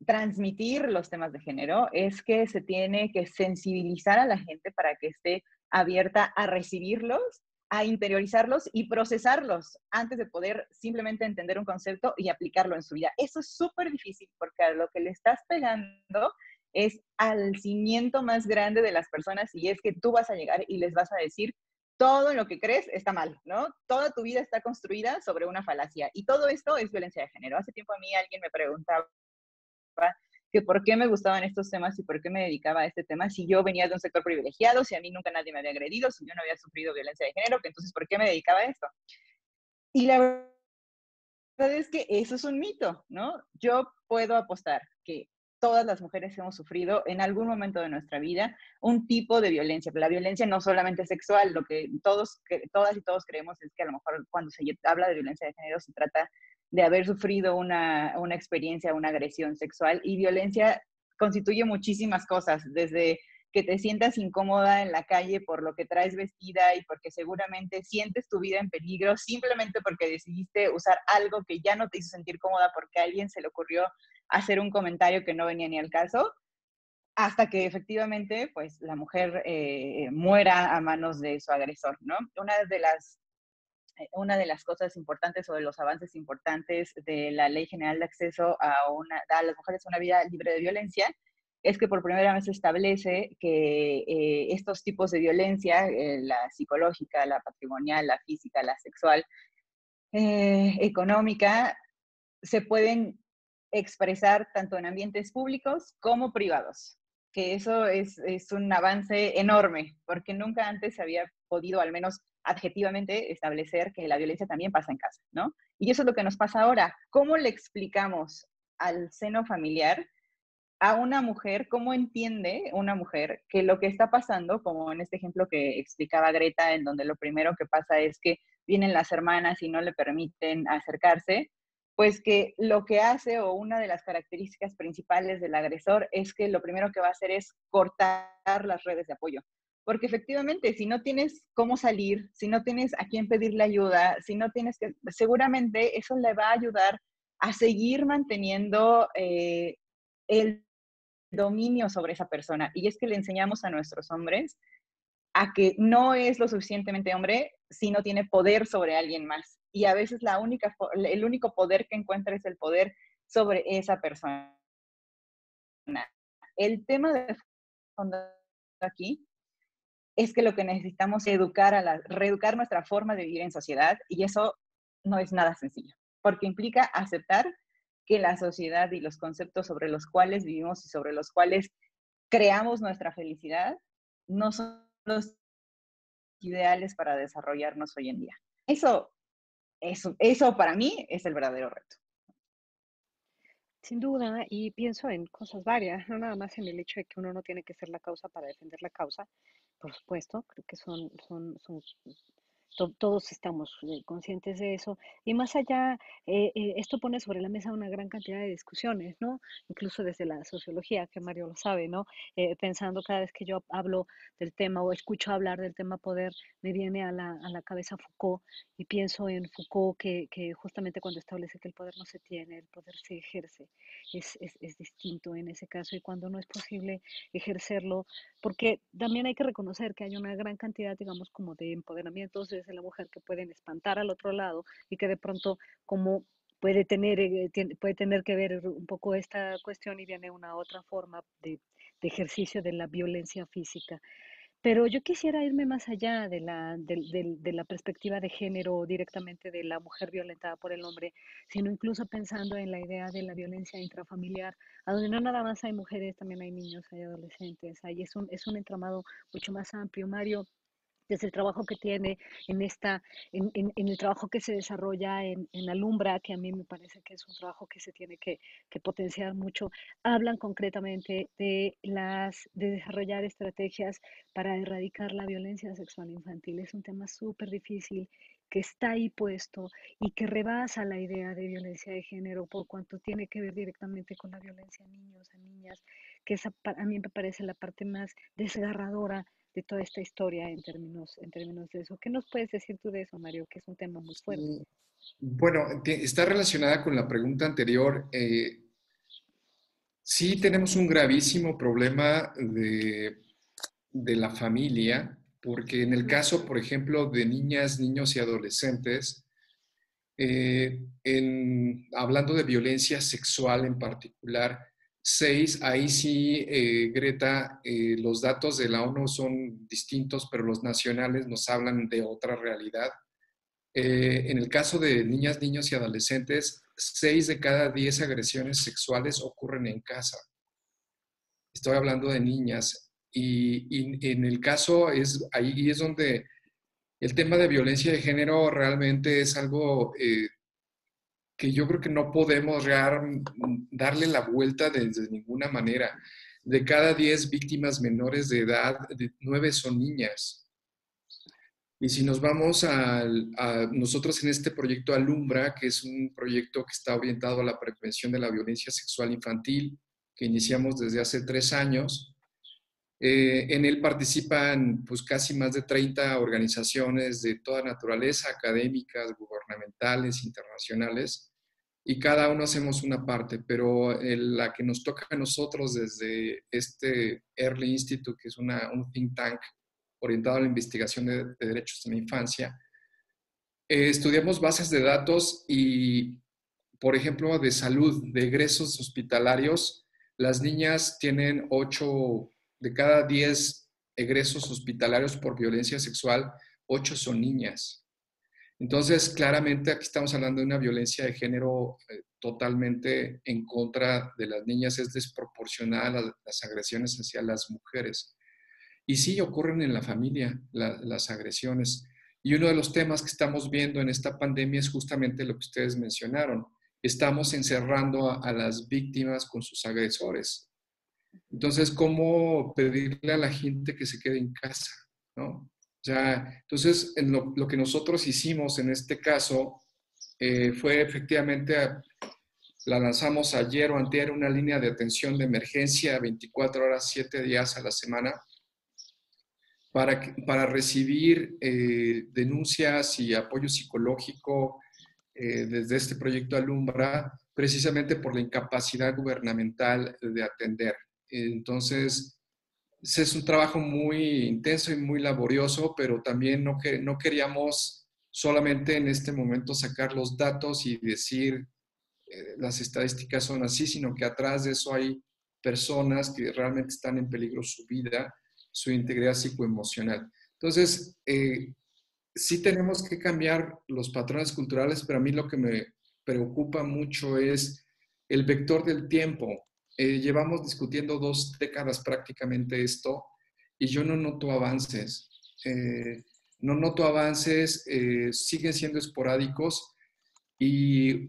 transmitir los temas de género es que se tiene que sensibilizar a la gente para que esté abierta a recibirlos, a interiorizarlos y procesarlos antes de poder simplemente entender un concepto y aplicarlo en su vida. Eso es súper difícil porque a lo que le estás pegando es al cimiento más grande de las personas y es que tú vas a llegar y les vas a decir, todo lo que crees está mal, ¿no? Toda tu vida está construida sobre una falacia y todo esto es violencia de género. Hace tiempo a mí alguien me preguntaba que por qué me gustaban estos temas y por qué me dedicaba a este tema si yo venía de un sector privilegiado, si a mí nunca nadie me había agredido, si yo no había sufrido violencia de género, que entonces por qué me dedicaba a esto. Y la verdad es que eso es un mito, ¿no? Yo puedo apostar que todas las mujeres hemos sufrido en algún momento de nuestra vida un tipo de violencia. La violencia no solamente sexual, lo que todos, todas y todos creemos es que a lo mejor cuando se habla de violencia de género se trata de haber sufrido una, una experiencia, una agresión sexual y violencia constituye muchísimas cosas, desde que te sientas incómoda en la calle por lo que traes vestida y porque seguramente sientes tu vida en peligro simplemente porque decidiste usar algo que ya no te hizo sentir cómoda porque a alguien se le ocurrió hacer un comentario que no venía ni al caso, hasta que efectivamente pues la mujer eh, muera a manos de su agresor, ¿no? Una de las eh, una de las cosas importantes o de los avances importantes de la Ley General de Acceso a, una, a las mujeres a una vida libre de violencia es que por primera vez se establece que eh, estos tipos de violencia, eh, la psicológica, la patrimonial, la física, la sexual, eh, económica, se pueden expresar tanto en ambientes públicos como privados, que eso es, es un avance enorme, porque nunca antes se había podido, al menos adjetivamente, establecer que la violencia también pasa en casa, ¿no? Y eso es lo que nos pasa ahora. ¿Cómo le explicamos al seno familiar a una mujer, cómo entiende una mujer que lo que está pasando, como en este ejemplo que explicaba Greta, en donde lo primero que pasa es que vienen las hermanas y no le permiten acercarse, pues que lo que hace o una de las características principales del agresor es que lo primero que va a hacer es cortar las redes de apoyo. Porque efectivamente, si no tienes cómo salir, si no tienes a quién pedirle ayuda, si no tienes que, seguramente eso le va a ayudar a seguir manteniendo eh, el dominio sobre esa persona. Y es que le enseñamos a nuestros hombres a que no es lo suficientemente hombre si no tiene poder sobre alguien más. Y a veces la única, el único poder que encuentra es el poder sobre esa persona. El tema de fondo aquí es que lo que necesitamos es educar a la, reeducar nuestra forma de vivir en sociedad y eso no es nada sencillo, porque implica aceptar que la sociedad y los conceptos sobre los cuales vivimos y sobre los cuales creamos nuestra felicidad no son los ideales para desarrollarnos hoy en día. Eso, eso, eso para mí es el verdadero reto. Sin duda, y pienso en cosas varias, no nada más en el hecho de que uno no tiene que ser la causa para defender la causa, por supuesto, creo que son, son, son todos estamos eh, conscientes de eso. Y más allá, eh, eh, esto pone sobre la mesa una gran cantidad de discusiones, ¿no? Incluso desde la sociología, que Mario lo sabe, ¿no? pensando cada vez que yo hablo del tema o escucho hablar del tema poder, me viene a la, a la cabeza Foucault y pienso en Foucault que, que, justamente cuando establece que el poder no se tiene, el poder se ejerce, es, es, es distinto en ese caso y cuando no es posible ejercerlo, porque también hay que reconocer que hay una gran cantidad, digamos, como de empoderamientos de la mujer que pueden espantar al otro lado y que de pronto como puede tener, eh, puede tener que ver un poco esta cuestión y viene una otra forma de, ejercicio de la violencia física. Pero yo quisiera irme más allá de la, de, la perspectiva de género directamente de la mujer violentada por el hombre, sino incluso pensando en la idea de la violencia intrafamiliar, a donde no nada más hay mujeres, también hay niños, hay adolescentes, ahí es un, es un entramado mucho más amplio. Mario, desde el trabajo que tiene en esta, en, en, el trabajo que se desarrolla en, en, Alumbra, que a mí me parece que es un trabajo que se tiene que, que, potenciar mucho, hablan concretamente de las, de desarrollar estrategias para erradicar la violencia sexual infantil. Es un tema súper difícil que está ahí puesto y que rebasa la idea de violencia de género por cuanto tiene que ver directamente con la violencia a niños, a niñas, que esa a mí me parece la parte más desgarradora de toda esta historia en términos, en términos de eso. ¿Qué nos puedes decir tú de eso, Mario? Que es un tema muy fuerte. Bueno, está relacionada con la pregunta anterior. Eh, sí tenemos un gravísimo problema de, de la familia, porque en el caso, por ejemplo, de niñas, niños y adolescentes, eh, en, hablando de violencia sexual en particular, Seis, ahí sí, eh, Greta, eh, los datos de la ONU son distintos, pero los nacionales nos hablan de otra realidad. Eh, en el caso de niñas, niños y adolescentes, seis de cada diez agresiones sexuales ocurren en casa. Estoy hablando de niñas. Y, y en el caso es, ahí es donde el tema de violencia de género realmente es algo que yo creo que no podemos darle la vuelta desde ninguna manera. De cada 10 víctimas menores de edad, 9 son niñas. Y si nos vamos a, nosotros en este proyecto Alumbra, que es un proyecto que está orientado a la prevención de la violencia sexual infantil, que iniciamos desde hace tres años, eh, en él participan pues, casi más de 30 organizaciones de toda naturaleza, académicas, gubernamentales, internacionales, y cada uno hacemos una parte, pero la que nos toca a nosotros desde este Early Institute, que es una, un think tank orientado a la investigación de, derechos en la infancia, eh, estudiamos bases de datos y, por ejemplo, de salud, de egresos hospitalarios, las niñas tienen 8 de cada 10 egresos hospitalarios por violencia sexual, 8 son niñas. Entonces, claramente aquí estamos hablando de una violencia de género eh, totalmente en contra de las niñas, es desproporcional a las agresiones hacia las mujeres. Y sí ocurren en la familia las agresiones. Y uno de los temas que estamos viendo en esta pandemia es justamente lo que ustedes mencionaron. Estamos encerrando a las víctimas con sus agresores. Entonces, ¿cómo pedirle a la gente que se quede en casa? ¿no? entonces, lo, que nosotros hicimos en este caso eh, fue efectivamente, la lanzamos ayer o anterior, una línea de atención de emergencia 24 horas, 7 días a la semana, para, para recibir eh, denuncias y apoyo psicológico eh, desde este proyecto Alumbra, precisamente por la incapacidad gubernamental de atender. Entonces, es un trabajo muy intenso y muy laborioso, pero también no, no queríamos solamente en este momento sacar los datos y decir eh, las estadísticas son así, sino que atrás de eso hay personas que realmente están en peligro su vida, su integridad psicoemocional. Entonces, eh, sí tenemos que cambiar los patrones culturales, pero a mí lo que me preocupa mucho es el vector del tiempo. Eh, llevamos discutiendo dos décadas prácticamente esto y yo no noto avances. Eh, no noto avances, eh, siguen siendo esporádicos y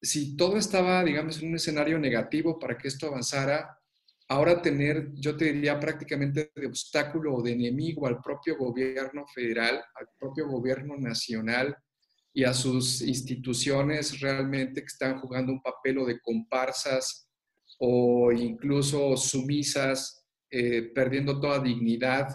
si todo estaba, digamos, en un escenario negativo para que esto avanzara, ahora tener, yo te diría prácticamente de obstáculo o de enemigo al propio gobierno federal, al propio gobierno nacional y a sus instituciones realmente que están jugando un papel o de comparsas o incluso sumisas, eh, perdiendo toda dignidad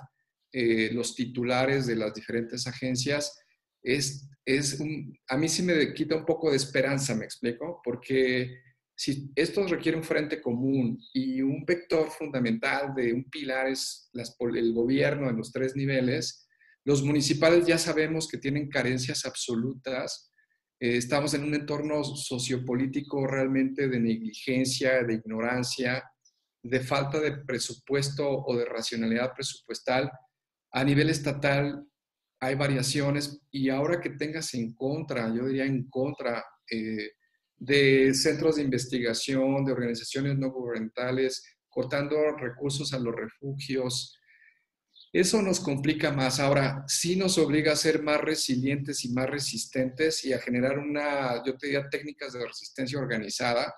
eh, los titulares de las diferentes agencias, es, es a mí sí me quita un poco de esperanza, me explico, porque si esto requiere un frente común y un vector fundamental de un pilar es el gobierno en los tres niveles, los municipales ya sabemos que tienen carencias absolutas eh, estamos en un entorno sociopolítico realmente de negligencia, de ignorancia, de falta de presupuesto o de racionalidad presupuestal. A nivel estatal hay variaciones y ahora que tengas en contra, yo diría en contra eh, de centros de investigación, de organizaciones no gubernamentales, cortando recursos a los refugios, eso nos complica más. Ahora, sí nos obliga a ser más resilientes y más resistentes y a generar una, yo te diría, técnicas de resistencia organizada,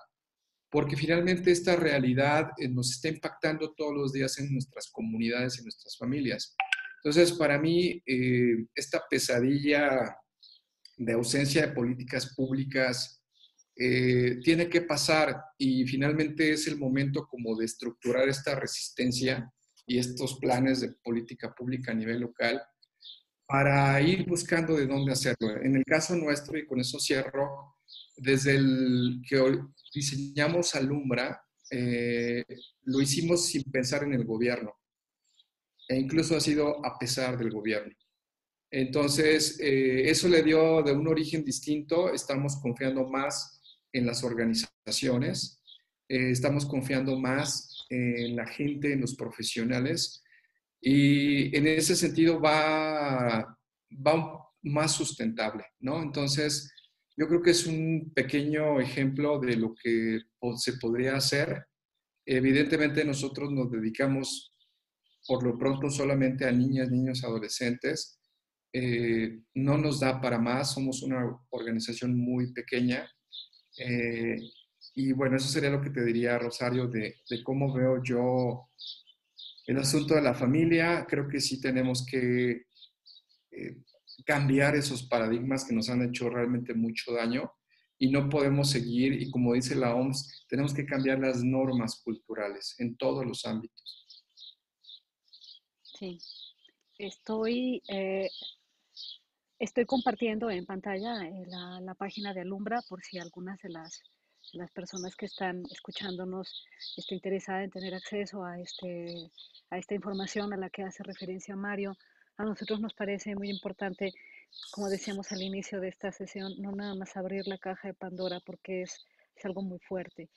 porque finalmente esta realidad eh, nos está impactando todos los días en nuestras comunidades y nuestras familias. Entonces, para mí, eh, esta pesadilla de ausencia de políticas públicas eh, tiene que pasar y finalmente es el momento como de estructurar esta resistencia y estos planes de política pública a nivel local para ir buscando de dónde hacerlo. En el caso nuestro, y con eso cierro, desde el que diseñamos Alumbra, eh, lo hicimos sin pensar en el gobierno e incluso ha sido a pesar del gobierno. Entonces, eh, eso le dio de un origen distinto, estamos confiando más en las organizaciones, eh, estamos confiando más en la gente, en los profesionales, y en ese sentido va, va más sustentable, ¿no? Entonces, yo creo que es un pequeño ejemplo de lo que se podría hacer. Evidentemente nosotros nos dedicamos por lo pronto solamente a niñas, niños, adolescentes. Eh, no nos da para más, somos una organización muy pequeña, Eh, y bueno, eso sería lo que te diría, Rosario, de, cómo veo yo el asunto de la familia. Creo que sí tenemos que eh, cambiar esos paradigmas que nos han hecho realmente mucho daño y no podemos seguir, y como dice la OMS, tenemos que cambiar las normas culturales en todos los ámbitos. Sí, estoy, eh, estoy compartiendo en pantalla eh, la, la, página de Alumbra por si algunas de las, las personas que están escuchándonos está interesada en tener acceso a, este, a esta información a la que hace referencia Mario. A nosotros nos parece muy importante como decíamos al inicio de esta sesión, no nada más abrir la caja de Pandora porque es, es algo muy fuerte.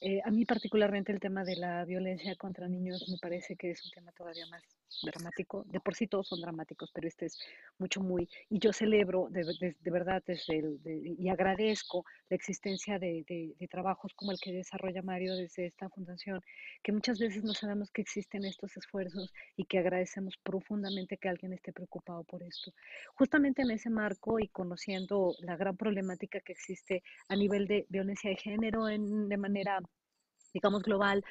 Eh, a mí particularmente el tema de la violencia contra niños me parece que es un tema todavía más dramático. De por sí todos son dramáticos, pero este es mucho, muy... Y yo celebro de, de, verdad desde el, y agradezco la existencia de, de, trabajos como el que desarrolla Mario desde esta fundación, que muchas veces no sabemos que existen estos esfuerzos y que agradecemos profundamente que alguien esté preocupado por esto. Justamente en ese marco y conociendo la gran problemática que existe a nivel de violencia de género en, de manera digamos, global,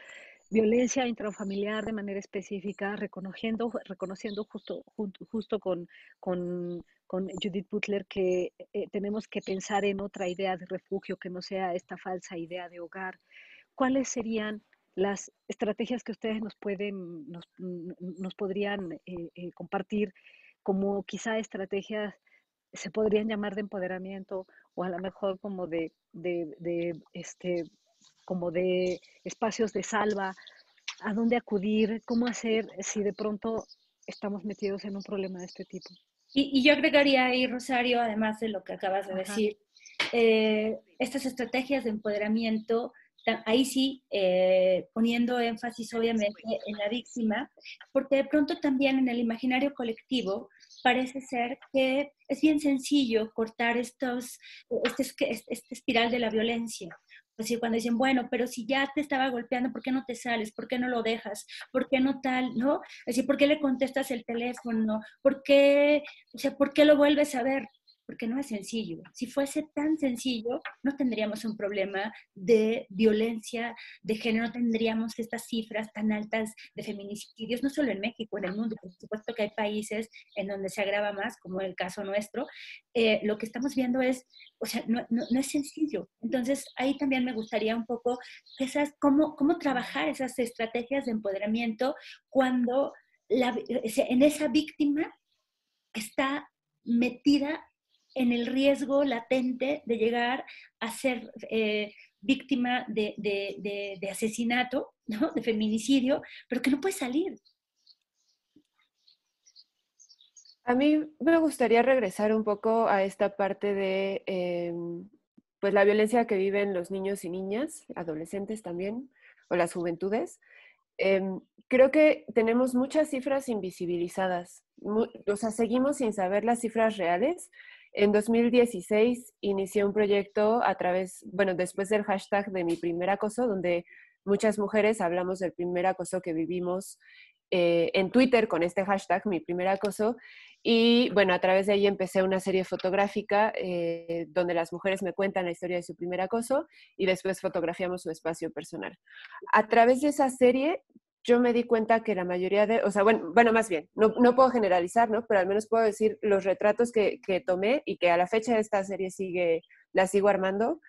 violencia intrafamiliar de manera específica, reconociendo, reconociendo justo, justo con, con, con Judith Butler que eh, tenemos que pensar en otra idea de refugio que no sea esta falsa idea de hogar. ¿Cuáles serían las estrategias que ustedes nos pueden, nos, nos podrían eh, eh, compartir como quizá estrategias se podrían llamar de empoderamiento o a lo mejor como de, de, de este, como de espacios de salva, a dónde acudir, cómo hacer si de pronto estamos metidos en un problema de este tipo. Y, yo agregaría ahí, Rosario, además de lo que acabas de decir, eh, estas estrategias de empoderamiento, ahí sí, eh, poniendo énfasis obviamente en la víctima, porque de pronto también en el imaginario colectivo parece ser que es bien sencillo cortar estos, este, este espiral de la violencia decir, cuando dicen, bueno, pero si ya te estaba golpeando, ¿por qué no te sales? ¿Por qué no lo dejas? ¿Por qué no tal? ¿No? Es ¿por qué le contestas el teléfono? ¿Por qué, o sea, ¿por qué lo vuelves a ver? Porque no es sencillo. Si fuese tan sencillo, no tendríamos un problema de violencia de género, no tendríamos estas cifras tan altas de feminicidios, no solo en México, en el mundo. Por supuesto que hay países en donde se agrava más, como el caso nuestro. Eh, lo que estamos viendo es, o sea, no, no, es sencillo. Entonces, ahí también me gustaría un poco esas, cómo, cómo trabajar esas estrategias de empoderamiento cuando la, en esa víctima está metida en el riesgo latente de llegar a ser eh, víctima de, asesinato, ¿no? de feminicidio, pero que no puede salir. A mí me gustaría regresar un poco a esta parte de em, pues la violencia que viven los niños y niñas, adolescentes también, o las juventudes. Em, creo que tenemos muchas cifras invisibilizadas, o sea, seguimos sin saber las cifras reales en 2016 inicié un proyecto a través, bueno, después del hashtag de mi primer acoso, donde muchas mujeres hablamos del primer acoso que vivimos eh, en Twitter con este hashtag, mi primer acoso. Y bueno, a través de ahí empecé una serie fotográfica eh, donde las mujeres me cuentan la historia de su primer acoso y después fotografiamos su espacio personal. A través de esa serie yo me di cuenta que la mayoría de, o sea, bueno, bueno más bien, no, no puedo generalizar, ¿no? Pero al menos puedo decir los retratos que, que, tomé y que a la fecha de esta serie sigue, la sigo armando,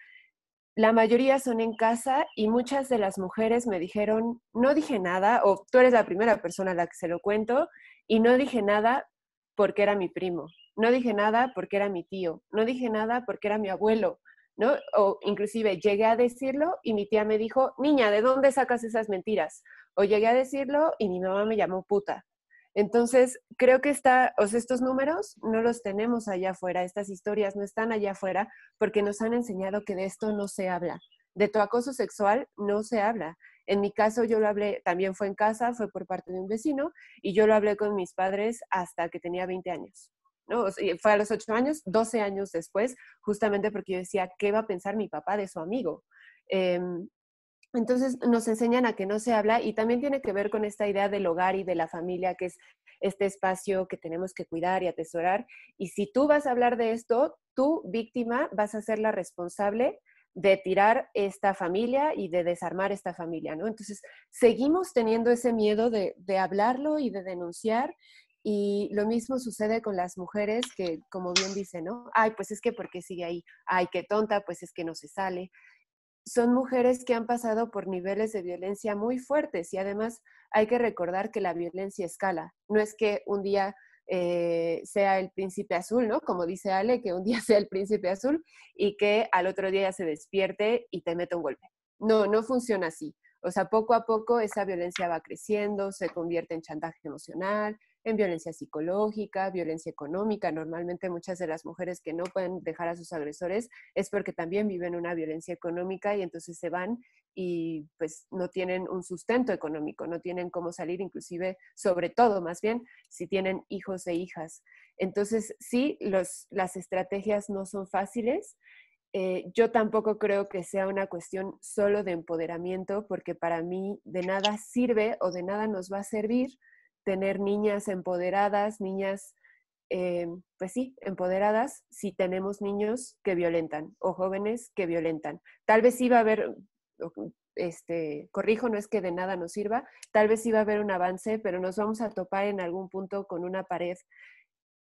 la mayoría son en casa y muchas de las mujeres me dijeron, no dije nada, o tú eres la primera persona a la que se lo cuento, y no dije nada porque era mi primo, no dije nada porque era mi tío, no dije nada porque era mi abuelo, ¿no? O inclusive llegué a decirlo y mi tía me dijo, niña, ¿de dónde sacas esas mentiras? O llegué a decirlo y mi mamá me llamó puta. Entonces, creo que está, o sea, estos números no los tenemos allá afuera, estas historias no están allá afuera porque nos han enseñado que de esto no se habla. De tu acoso sexual no se habla. En mi caso, yo lo hablé, también fue en casa, fue por parte de un vecino, y yo lo hablé con mis padres hasta que tenía 20 años. ¿no? fue a los 8 años, 12 años después, justamente porque yo decía, ¿qué va a pensar mi papá de su amigo? Em, entonces nos enseñan a que no se habla y también tiene que ver con esta idea del hogar y de la familia, que es este espacio que tenemos que cuidar y atesorar. Y si tú vas a hablar de esto, tú, víctima, vas a ser la responsable de tirar esta familia y de desarmar esta familia, ¿no? Entonces, seguimos teniendo ese miedo de, de hablarlo y de denunciar y lo mismo sucede con las mujeres que, como bien dice, ¿no? Ay, pues es que porque sigue ahí. Ay, qué tonta, pues es que no se sale. Son mujeres que han pasado por niveles de violencia muy fuertes y además hay que recordar que la violencia escala. No es que un día eh, sea el príncipe azul, ¿no? Como dice Ale, que un día sea el príncipe azul y que al otro día se despierte y te mete un golpe. No, no funciona así. O sea, poco a poco esa violencia va creciendo, se convierte en chantaje emocional, en violencia psicológica, violencia económica. Normalmente muchas de las mujeres que no pueden dejar a sus agresores es porque también viven una violencia económica y entonces se van y pues no tienen un sustento económico, no tienen cómo salir, inclusive, sobre todo más bien, si tienen hijos e hijas. Entonces, sí, las estrategias no son fáciles. Eh, yo tampoco creo que sea una cuestión solo de empoderamiento, porque para mí de nada sirve o de nada nos va a servir tener niñas empoderadas, niñas, eh, pues sí, empoderadas, si tenemos niños que violentan o jóvenes que violentan. Tal vez iba a haber, este, corrijo, no es que de nada nos sirva, tal vez iba a haber un avance, pero nos vamos a topar en algún punto con una pared.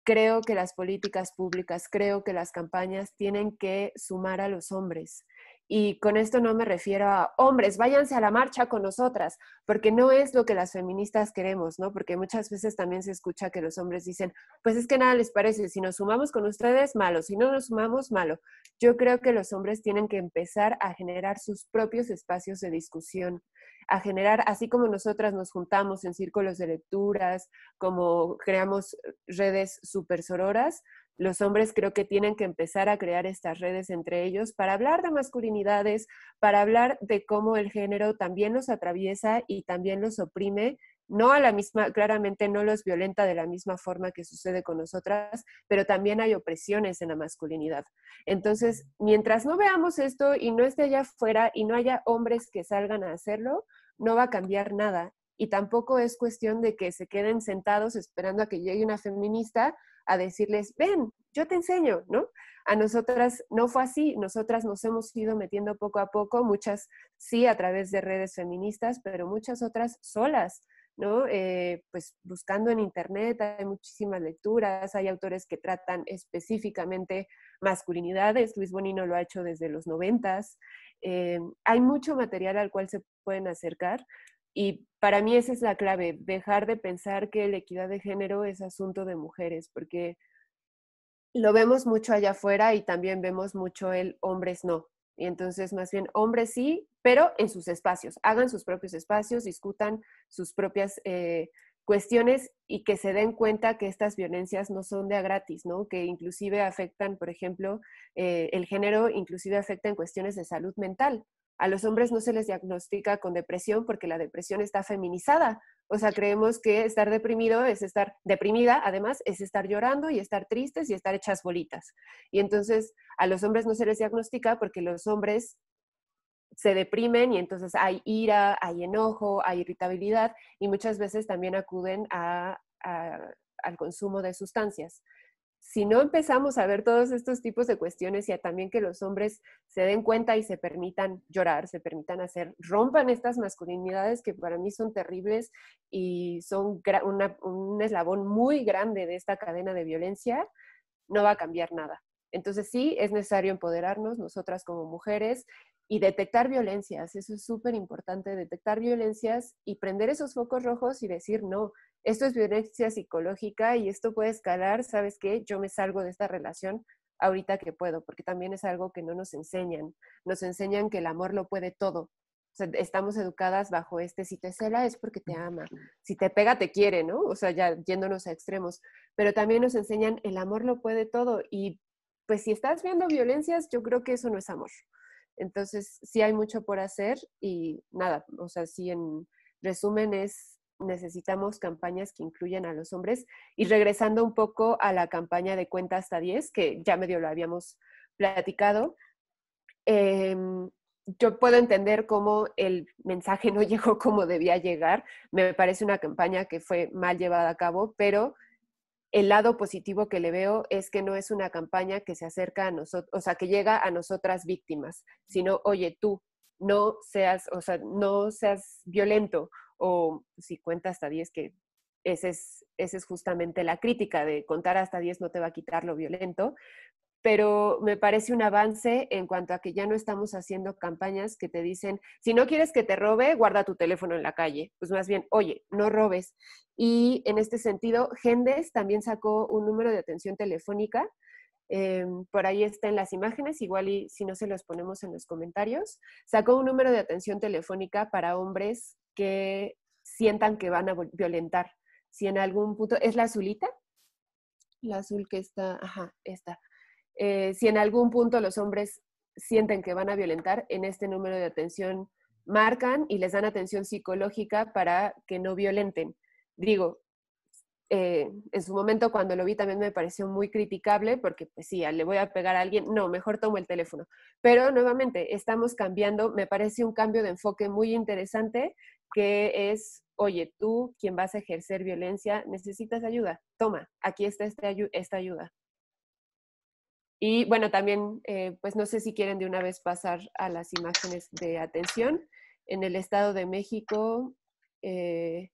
Creo que las políticas públicas, creo que las campañas tienen que sumar a los hombres y con esto no me refiero a hombres, váyanse a la marcha con nosotras, porque no es lo que las feministas queremos, ¿no? Porque muchas veces también se escucha que los hombres dicen, pues es que nada les parece, si nos sumamos con ustedes, malo, si no nos sumamos, malo. Yo creo que los hombres tienen que empezar a generar sus propios espacios de discusión, a generar, así como nosotras nos juntamos en círculos de lecturas, como creamos redes super sororas, los hombres creo que tienen que empezar a crear estas redes entre ellos para hablar de masculinidades, para hablar de cómo el género también los atraviesa y también los oprime, no a la misma, claramente no los violenta de la misma forma que sucede con nosotras, pero también hay opresiones en la masculinidad. Entonces, mientras no veamos esto y no esté allá afuera y no haya hombres que salgan a hacerlo, no va a cambiar nada. Y tampoco es cuestión de que se queden sentados esperando a que llegue una feminista a decirles, ven, yo te enseño, ¿no? A nosotras no fue así, nosotras nos hemos ido metiendo poco a poco, muchas sí a través de redes feministas, pero muchas otras solas, ¿no? Eh, pues buscando en internet hay muchísimas lecturas, hay autores que tratan específicamente masculinidades, Luis Bonino lo ha hecho desde los noventas, eh, hay mucho material al cual se pueden acercar, y para mí esa es la clave, dejar de pensar que la equidad de género es asunto de mujeres, porque lo vemos mucho allá afuera y también vemos mucho el hombres no. Y entonces, más bien, hombres sí, pero en sus espacios. Hagan sus propios espacios, discutan sus propias eh, cuestiones y que se den cuenta que estas violencias no son de a gratis, ¿no? Que inclusive afectan, por ejemplo, eh, el género, inclusive afecta en cuestiones de salud mental a los hombres no se les diagnostica con depresión porque la depresión está feminizada. O sea, creemos que estar deprimido es estar deprimida, además, es estar llorando y estar tristes y estar hechas bolitas. Y entonces a los hombres no se les diagnostica porque los hombres se deprimen y entonces hay ira, hay enojo, hay irritabilidad y muchas veces también acuden al consumo de sustancias si no empezamos a ver todos estos tipos de cuestiones y también que los hombres se den cuenta y se permitan llorar, se permitan hacer, rompan estas masculinidades que para mí son terribles y son un eslabón muy grande de esta cadena de violencia, no va a cambiar nada. Entonces sí, es necesario empoderarnos nosotras como mujeres y detectar violencias. Eso es súper importante, detectar violencias y prender esos focos rojos y decir, no, esto es violencia psicológica y esto puede escalar, ¿sabes qué? Yo me salgo de esta relación ahorita que puedo, porque también es algo que no nos enseñan. Nos enseñan que el amor lo puede todo. estamos educadas bajo este, si te cela es porque te ama, si te pega te quiere, ¿no? O sea, ya yéndonos a extremos, pero también nos enseñan el amor lo puede todo y pues si estás viendo violencias, yo creo que eso no es amor. Entonces, sí hay mucho por hacer y nada, o sea, sí en resumen es necesitamos campañas que incluyan a los hombres. Y regresando un poco a la campaña de cuenta hasta 10, que ya medio lo habíamos platicado, em, yo puedo entender cómo el mensaje no llegó como debía llegar. Me parece una campaña que fue mal llevada a cabo, pero el lado positivo que le veo es que no es una campaña que se acerca a nosotros, o sea, que llega a nosotras víctimas, sino, oye, tú, no seas, o sea, no seas violento, o si cuenta hasta 10, que esa es, ese es justamente la crítica de contar hasta 10 no te va a quitar lo violento, pero me parece un avance en cuanto a que ya no estamos haciendo campañas que te dicen, si no quieres que te robe, guarda tu teléfono en la calle. Pues más bien, oye, no robes. Y en este sentido, Gendes también sacó un número de atención telefónica. Em, por ahí está las imágenes, igual y si no se los ponemos en los comentarios. Sacó un número de atención telefónica para hombres que sientan que van a violentar. Si en algún punto, ¿es la azulita? La azul que está, ajá, esta eh, si en algún punto los hombres sienten que van a violentar, en este número de atención marcan y les dan atención psicológica para que no violenten. Digo, eh, en su momento cuando lo vi también me pareció muy criticable porque pues sí, le voy a pegar a alguien, no, mejor tomo el teléfono. Pero nuevamente, estamos cambiando, me parece un cambio de enfoque muy interesante que es, oye, tú quien vas a ejercer violencia, necesitas ayuda, toma, aquí está este esta ayuda. Y bueno, también, eh, pues no sé si quieren de una vez pasar a las imágenes de atención. En el Estado de México, eh,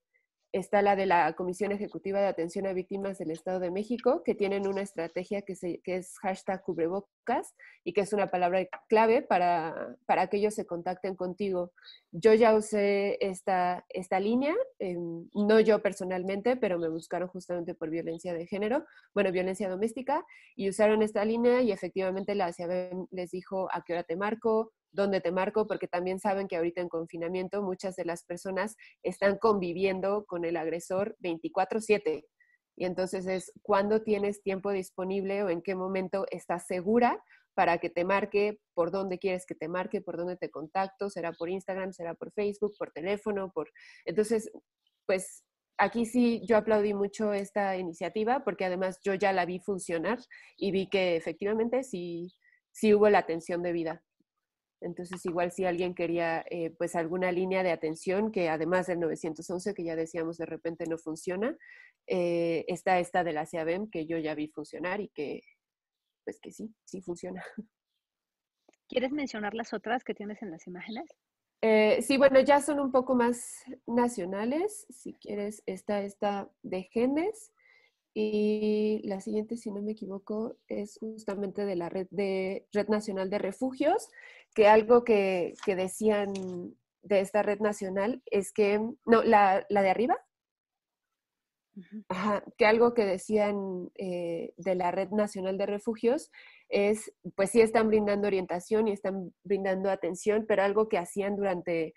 está la de la Comisión Ejecutiva de Atención a Víctimas del Estado de México, que tienen una estrategia que, es hashtag cubrebocas y que es una palabra clave para, para que ellos se contacten contigo. Yo ya usé esta, esta línea, em, no yo personalmente, pero me buscaron justamente por violencia de género, bueno, violencia doméstica, y usaron esta línea y efectivamente la les dijo a qué hora te marco, dónde te marco, porque también saben que ahorita en confinamiento muchas de las personas están conviviendo con el agresor 24/7. Y entonces es cuándo tienes tiempo disponible o en qué momento estás segura para que te marque, por dónde quieres que te marque, por dónde te contacto, será por Instagram, será por Facebook, por teléfono, por... Entonces, pues aquí sí yo aplaudí mucho esta iniciativa porque además yo ya la vi funcionar y vi que efectivamente sí, sí hubo la atención debida. Entonces, igual si alguien quería eh, pues alguna línea de atención que además del 911, que ya decíamos de repente no funciona, eh, está esta de la CABEM que yo ya vi funcionar y que pues que sí, sí funciona. ¿Quieres mencionar las otras que tienes en las imágenes? Eh, sí, bueno, ya son un poco más nacionales. Si quieres, está esta de Genes, y la siguiente, si no me equivoco, es justamente de la red, de red Nacional de Refugios, que algo que, que decían de esta red nacional es que, no, la, la de arriba, Ajá, que algo que decían eh, de la Red Nacional de Refugios es, pues sí están brindando orientación y están brindando atención, pero algo que hacían durante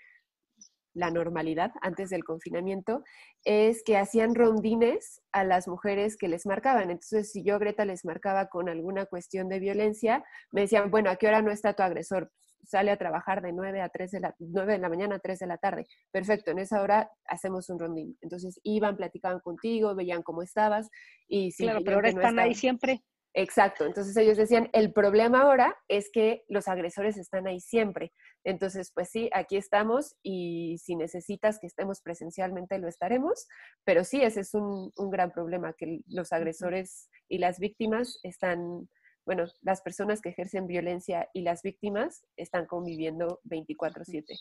la normalidad antes del confinamiento, es que hacían rondines a las mujeres que les marcaban. Entonces, si yo, Greta, les marcaba con alguna cuestión de violencia, me decían, bueno, ¿a qué hora no está tu agresor? Sale a trabajar de 9 a 3 de la, 9 de la mañana a 3 de la tarde. Perfecto, en esa hora hacemos un rondín. Entonces, iban, platicaban contigo, veían cómo estabas y si Claro, pero ahora están ahí siempre. Exacto, entonces ellos decían, el problema ahora es que los agresores están ahí siempre. Entonces, pues sí, aquí estamos y si necesitas que estemos presencialmente, lo estaremos, pero sí, ese es un, gran problema, que los agresores y las víctimas están, bueno, las personas que ejercen violencia y las víctimas están conviviendo 24/7.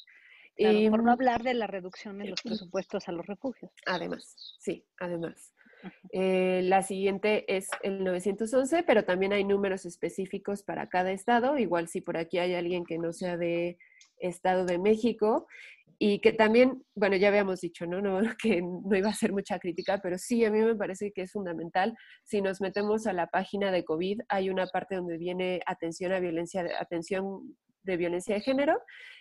y, por no hablar de la reducción en los presupuestos a los refugios. Además, sí, además. Eh, la siguiente es el 911, pero también hay números específicos para cada estado. Igual si por aquí hay alguien que no sea de Estado de México y que también, bueno, ya habíamos dicho, ¿no? ¿no? Que no iba a ser mucha crítica, pero sí, a mí me parece que es fundamental. Si nos metemos a la página de COVID, hay una parte donde viene atención a violencia, atención de violencia de género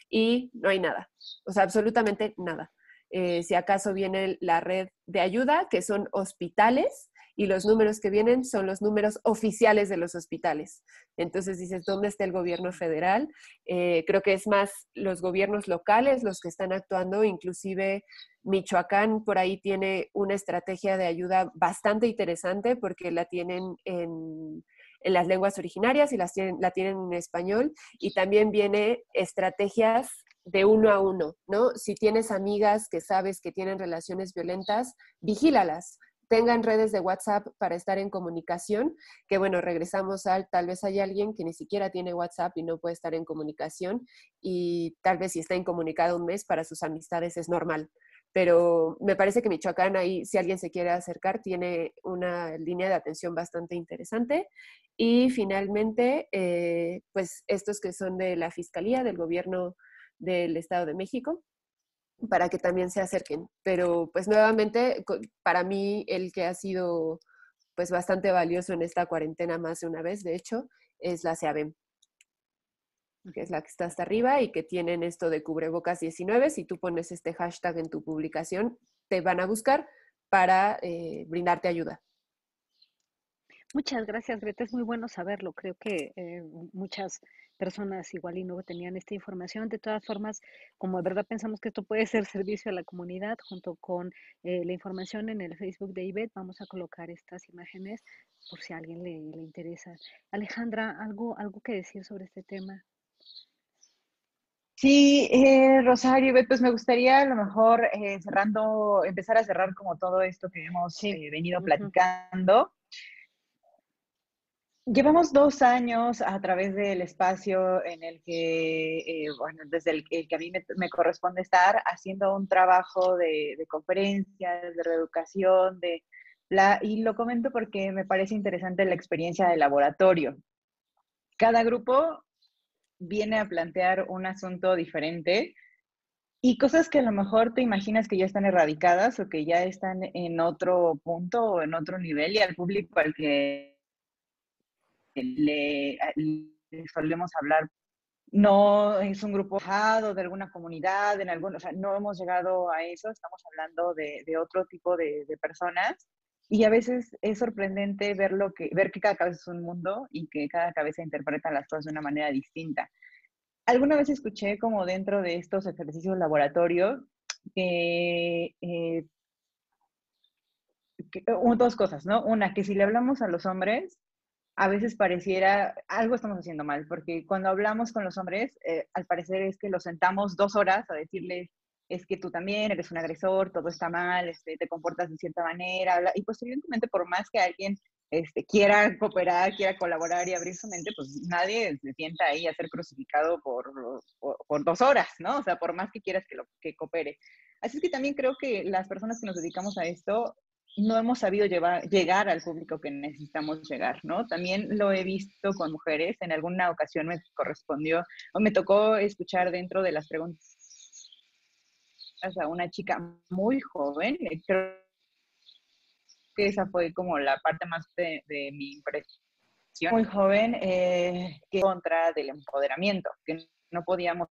y no hay nada, o sea, absolutamente nada. Eh, si acaso viene la red de ayuda, que son hospitales, y los números que vienen son los números oficiales de los hospitales. Entonces dices, ¿dónde está el gobierno federal? Eh, creo que es más los gobiernos locales los que están actuando, inclusive Michoacán por ahí tiene una estrategia de ayuda bastante interesante porque la tienen en, en las lenguas originarias y las tienen, la tienen en español y también viene estrategias de uno a uno, ¿no? Si tienes amigas que sabes que tienen relaciones violentas, vigílalas, tengan redes de WhatsApp para estar en comunicación, que bueno, regresamos al, tal vez hay alguien que ni siquiera tiene WhatsApp y no puede estar en comunicación y tal vez si está incomunicado un mes para sus amistades es normal. Pero me parece que Michoacán ahí, si alguien se quiere acercar, tiene una línea de atención bastante interesante. Y finalmente, eh, pues estos que son de la Fiscalía, del Gobierno del Estado de México, para que también se acerquen. Pero pues nuevamente, para mí el que ha sido pues bastante valioso en esta cuarentena más de una vez, de hecho, es la CEABEM, que es la que está hasta arriba y que tienen esto de cubrebocas 19. Si tú pones este hashtag en tu publicación, te van a buscar para eh, brindarte ayuda. Muchas gracias, Greta. Es muy bueno saberlo. Creo que eh, muchas personas igual y no tenían esta información. De todas formas, como de verdad pensamos que esto puede ser servicio a la comunidad, junto con eh, la información en el Facebook de IBET, vamos a colocar estas imágenes por si a alguien le, interesa. Alejandra, ¿algo, ¿algo que decir sobre este tema? Sí, eh, Rosario, pues me gustaría a lo mejor eh, cerrando, empezar a cerrar como todo esto que hemos venido platicando. Llevamos dos años a través del espacio en el que, eh, bueno, desde el, que a mí me, corresponde estar haciendo un trabajo de, conferencias, de reeducación, de la, y lo comento porque me parece interesante la experiencia de laboratorio. Cada grupo viene a plantear un asunto diferente y cosas que a lo mejor te imaginas que ya están erradicadas o que ya están en otro punto o en otro nivel y al público al que le, solemos hablar no es un grupo de alguna comunidad, en algún, o sea, no hemos llegado a eso, estamos hablando de, de otro tipo de, de, personas y a veces es sorprendente ver, lo que, ver que cada cabeza es un mundo y que cada cabeza interpreta las cosas de una manera distinta. Alguna vez escuché como dentro de estos ejercicios laboratorio que, eh, que, dos cosas, ¿no? Una, que si le hablamos a los hombres, a veces pareciera algo estamos haciendo mal, porque cuando hablamos con los hombres, eh, al parecer es que los sentamos dos horas a decirles, es que tú también eres un agresor, todo está mal, este, te comportas de cierta manera, y pues evidentemente por más que alguien este, quiera cooperar, quiera colaborar y abrir su mente, pues nadie se sienta ahí a ser crucificado por, por, dos horas, ¿no? O sea, por más que quieras que, lo, que coopere. Así es que también creo que las personas que nos dedicamos a esto no hemos sabido llevar, llegar al público que necesitamos llegar, ¿no? También lo he visto con mujeres, en alguna ocasión me correspondió, o me tocó escuchar dentro de las preguntas a una chica muy joven, eh, creo que esa fue como la parte más de, mi impresión, muy joven, eh, que contra del empoderamiento, que no podíamos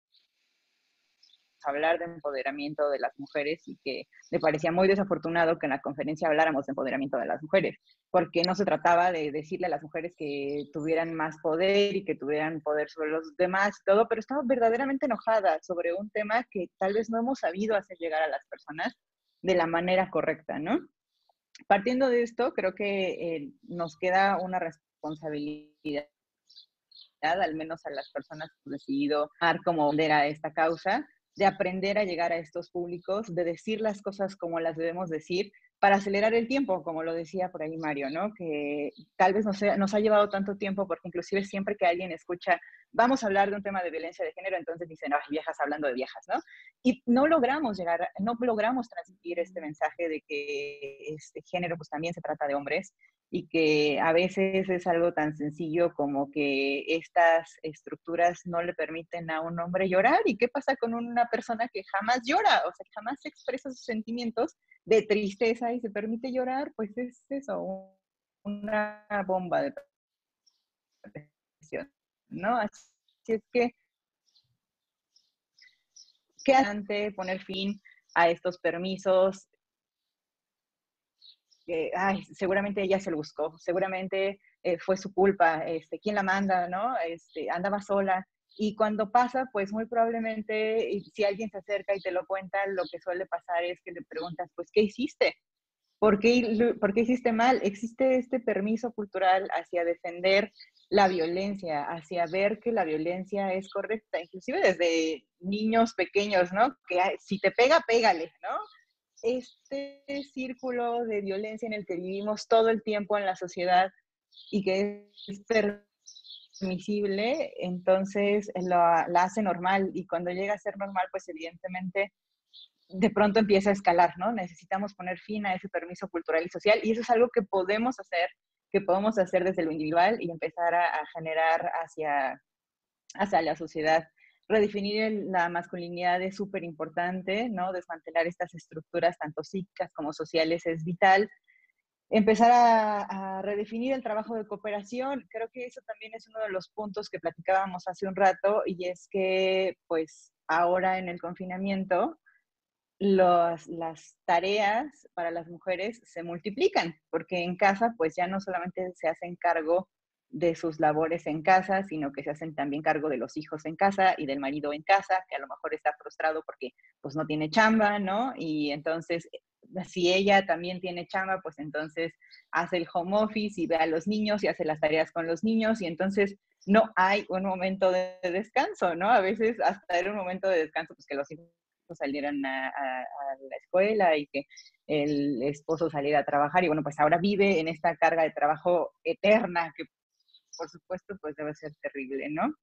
hablar de empoderamiento de las mujeres y que me parecía muy desafortunado que en la conferencia habláramos de empoderamiento de las mujeres, porque no se trataba de decirle a las mujeres que tuvieran más poder y que tuvieran poder sobre los demás todo, pero estaba verdaderamente enojada sobre un tema que tal vez no hemos sabido hacer llegar a las personas de la manera correcta, ¿no? Partiendo de esto, creo que eh, nos queda una responsabilidad al menos a las personas que han decidido dar como bandera esta causa, de aprender a llegar a estos públicos, de decir las cosas como las debemos decir, para acelerar el tiempo, como lo decía por ahí Mario, ¿no? Que tal vez nos, nos ha llevado tanto tiempo, porque inclusive siempre que alguien escucha, vamos a hablar de un tema de violencia de género, entonces dicen, ay, viejas hablando de viejas, ¿no? Y no logramos llegar, no logramos transmitir este mensaje de que este género pues también se trata de hombres y que a veces es algo tan sencillo como que estas estructuras no le permiten a un hombre llorar. ¿Y qué pasa con una persona que jamás llora? O sea, que jamás expresa sus sentimientos de tristeza y se permite llorar, pues es eso, una bomba de presión, ¿no? Así es que, que antes poner fin a estos permisos ay, seguramente ella se lo buscó, seguramente eh, fue su culpa, este, ¿quién la manda, no? Este, andaba sola. Y cuando pasa, pues muy probablemente, si alguien se acerca y te lo cuenta, lo que suele pasar es que le preguntas, pues, ¿qué hiciste? ¿Por qué, ¿Por qué hiciste mal? Existe este permiso cultural hacia defender la violencia, hacia ver que la violencia es correcta, inclusive desde niños pequeños, ¿no? Que si te pega, pégale, ¿no? Este círculo de violencia en el que vivimos todo el tiempo en la sociedad y que es permisible, entonces la, la hace normal y cuando llega a ser normal, pues evidentemente de pronto empieza a escalar, ¿no? Necesitamos poner fin a ese permiso cultural y social y eso es algo que podemos hacer, que podemos hacer desde lo individual y empezar a, generar hacia, hacia la sociedad. Redefinir la masculinidad es súper importante, ¿no? Desmantelar estas estructuras, tanto psíquicas como sociales, es vital. Empezar a, redefinir el trabajo de cooperación, creo que eso también es uno de los puntos que platicábamos hace un rato y es que, pues, ahora en el confinamiento, las tareas para las mujeres se multiplican, porque en casa pues ya no solamente se hacen cargo de sus labores en casa, sino que se hacen también cargo de los hijos en casa y del marido en casa, que a lo mejor está frustrado porque pues no tiene chamba, ¿no? Y entonces, si ella también tiene chamba, pues entonces hace el home office y ve a los niños y hace las tareas con los niños y entonces no hay un momento de descanso, ¿no? A veces hasta era un momento de descanso, pues que los hijos salieran a, la escuela y que el esposo saliera a trabajar y bueno, pues ahora vive en esta carga de trabajo eterna que por supuesto pues debe ser terrible, ¿no?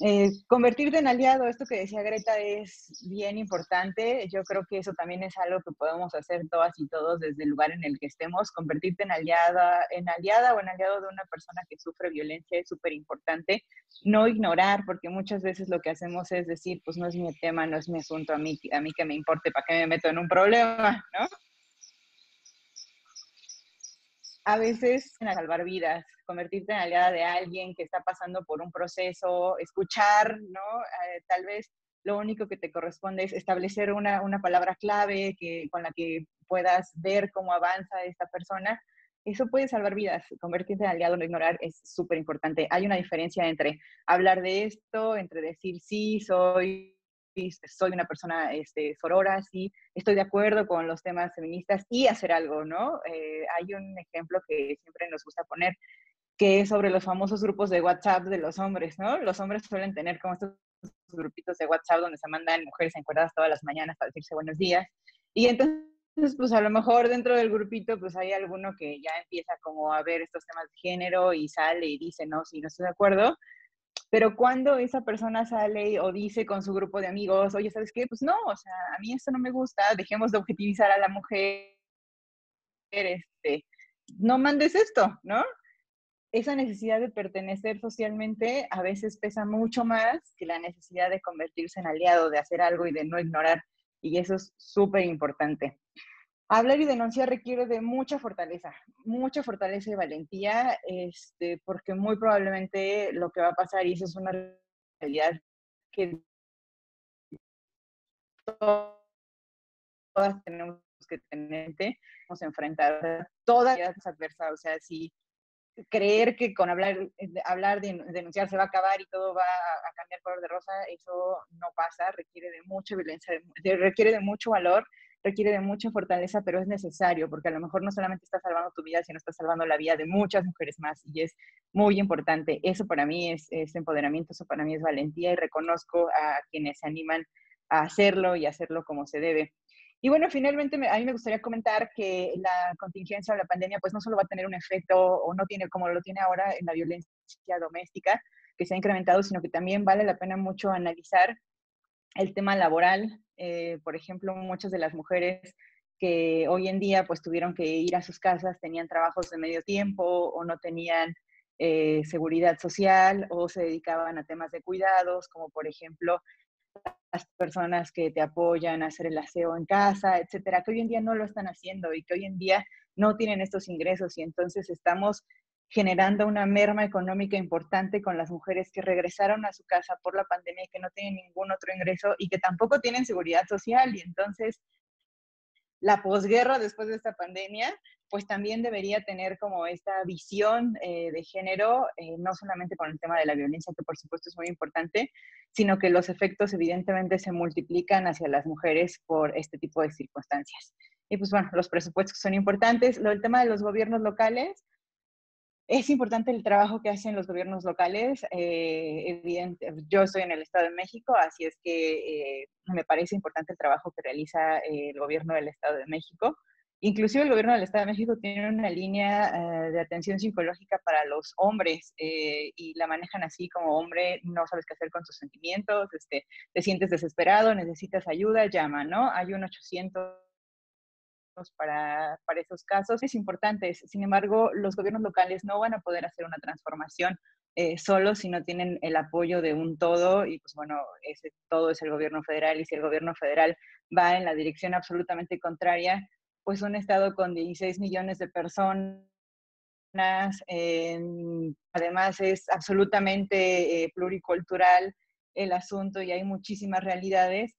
Eh, convertirte en aliado, esto que decía Greta es bien importante. Yo creo que eso también es algo que podemos hacer todas y todos desde el lugar en el que estemos. Convertirte en aliada, en aliada o en aliado de una persona que sufre violencia es súper importante. No ignorar, porque muchas veces lo que hacemos es decir, pues no es mi tema, no es mi asunto, a mí, a mí que me importe, ¿para qué me meto en un problema? ¿no? A veces en salvar vidas, convertirte en aliada de alguien que está pasando por un proceso, escuchar, ¿no? Eh, tal vez lo único que te corresponde es establecer una, una, palabra clave que, con la que puedas ver cómo avanza esta persona. Eso puede salvar vidas. Convertirte en aliado, no ignorar, es súper importante. Hay una diferencia entre hablar de esto, entre decir sí, soy soy una persona este, sorora, sí, estoy de acuerdo con los temas feministas y hacer algo, ¿no? Eh, hay un ejemplo que siempre nos gusta poner, que es sobre los famosos grupos de WhatsApp de los hombres, ¿no? Los hombres suelen tener como estos grupitos de WhatsApp donde se mandan mujeres encuadradas todas las mañanas para decirse buenos días. Y entonces, pues a lo mejor dentro del grupito, pues hay alguno que ya empieza como a ver estos temas de género y sale y dice, no, sí, no estoy de acuerdo. Pero cuando esa persona sale o dice con su grupo de amigos, oye, ¿sabes qué? Pues no, o sea, a mí esto no me gusta, dejemos de objetivizar a la mujer, este, no mandes esto, ¿no? Esa necesidad de pertenecer socialmente a veces pesa mucho más que la necesidad de convertirse en aliado, de hacer algo y de no ignorar. Y eso es súper importante. Hablar y denunciar requiere de mucha fortaleza, mucha fortaleza y valentía, este, porque muy probablemente lo que va a pasar, y eso es una realidad que todas tenemos que tener, vamos a enfrentar todas las adversas, o sea, si creer que con hablar, hablar de denunciar se va a acabar y todo va a, cambiar color de rosa, eso no pasa, requiere de mucha violencia, requiere de mucho valor requiere de mucha fortaleza, pero es necesario, porque a lo mejor no solamente estás salvando tu vida, sino estás salvando la vida de muchas mujeres más, y es muy importante. Eso para mí es, empoderamiento, eso para mí es valentía, y reconozco a quienes se animan a hacerlo y hacerlo como se debe. Y bueno, finalmente a mí me gustaría comentar que la contingencia o la pandemia pues no solo va a tener un efecto o no tiene como lo tiene ahora en la violencia doméstica que se ha incrementado, sino que también vale la pena mucho analizar el tema laboral, eh, por ejemplo, muchas de las mujeres que hoy en día pues tuvieron que ir a sus casas, tenían trabajos de medio tiempo o no tenían eh, seguridad social o se dedicaban a temas de cuidados, como por ejemplo las personas que te apoyan a hacer el aseo en casa, etcétera, que hoy en día no lo están haciendo y que hoy en día no tienen estos ingresos y entonces estamos generando una merma económica importante con las mujeres que regresaron a su casa por la pandemia y que no tienen ningún otro ingreso y que tampoco tienen seguridad social. Y entonces la posguerra después de esta pandemia, pues también debería tener como esta visión eh, de género, eh, no solamente con el tema de la violencia, que por supuesto es muy importante, sino que los efectos evidentemente se multiplican hacia las mujeres por este tipo de circunstancias. Y pues bueno, los presupuestos son importantes. Lo del tema de los gobiernos locales, es importante el trabajo que hacen los gobiernos locales. Eh, evidente, yo estoy en el Estado de México, así es que eh, me parece importante el trabajo que realiza eh, el gobierno del Estado de México. Inclusive el gobierno del Estado de México tiene una línea de atención psicológica para los hombres y la manejan así como hombre, no sabes qué hacer con tus sentimientos, este, te sientes desesperado, necesitas ayuda, llama, ¿no? Hay un 800 para, esos casos es importante. Sin embargo, los gobiernos locales no van a poder hacer una transformación eh, solo si no tienen el apoyo de un todo y pues bueno, ese todo es el gobierno federal y si el gobierno federal va en la dirección absolutamente contraria, pues un estado con 16 millones de personas, además es absolutamente eh, pluricultural el asunto y hay muchísimas realidades,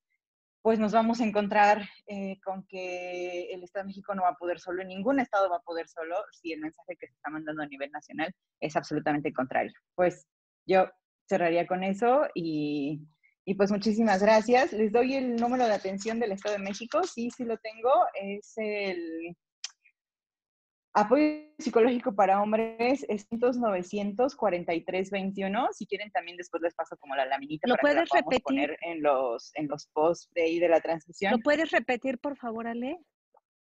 pues nos vamos a encontrar eh, con que el Estado de México no va a poder solo, ningún Estado va a poder solo si el mensaje que se está mandando a nivel nacional es absolutamente contrario. Pues yo cerraría con eso y, y pues muchísimas gracias. Les doy el número de atención del Estado de México, sí, sí lo tengo, es el Apoyo psicológico para hombres es 900 43 21. Si quieren, también después les paso como la laminita. ¿Lo puedes repetir? poner en los, en los posts de ahí de la transmisión. ¿Lo puedes repetir, por favor, Ale?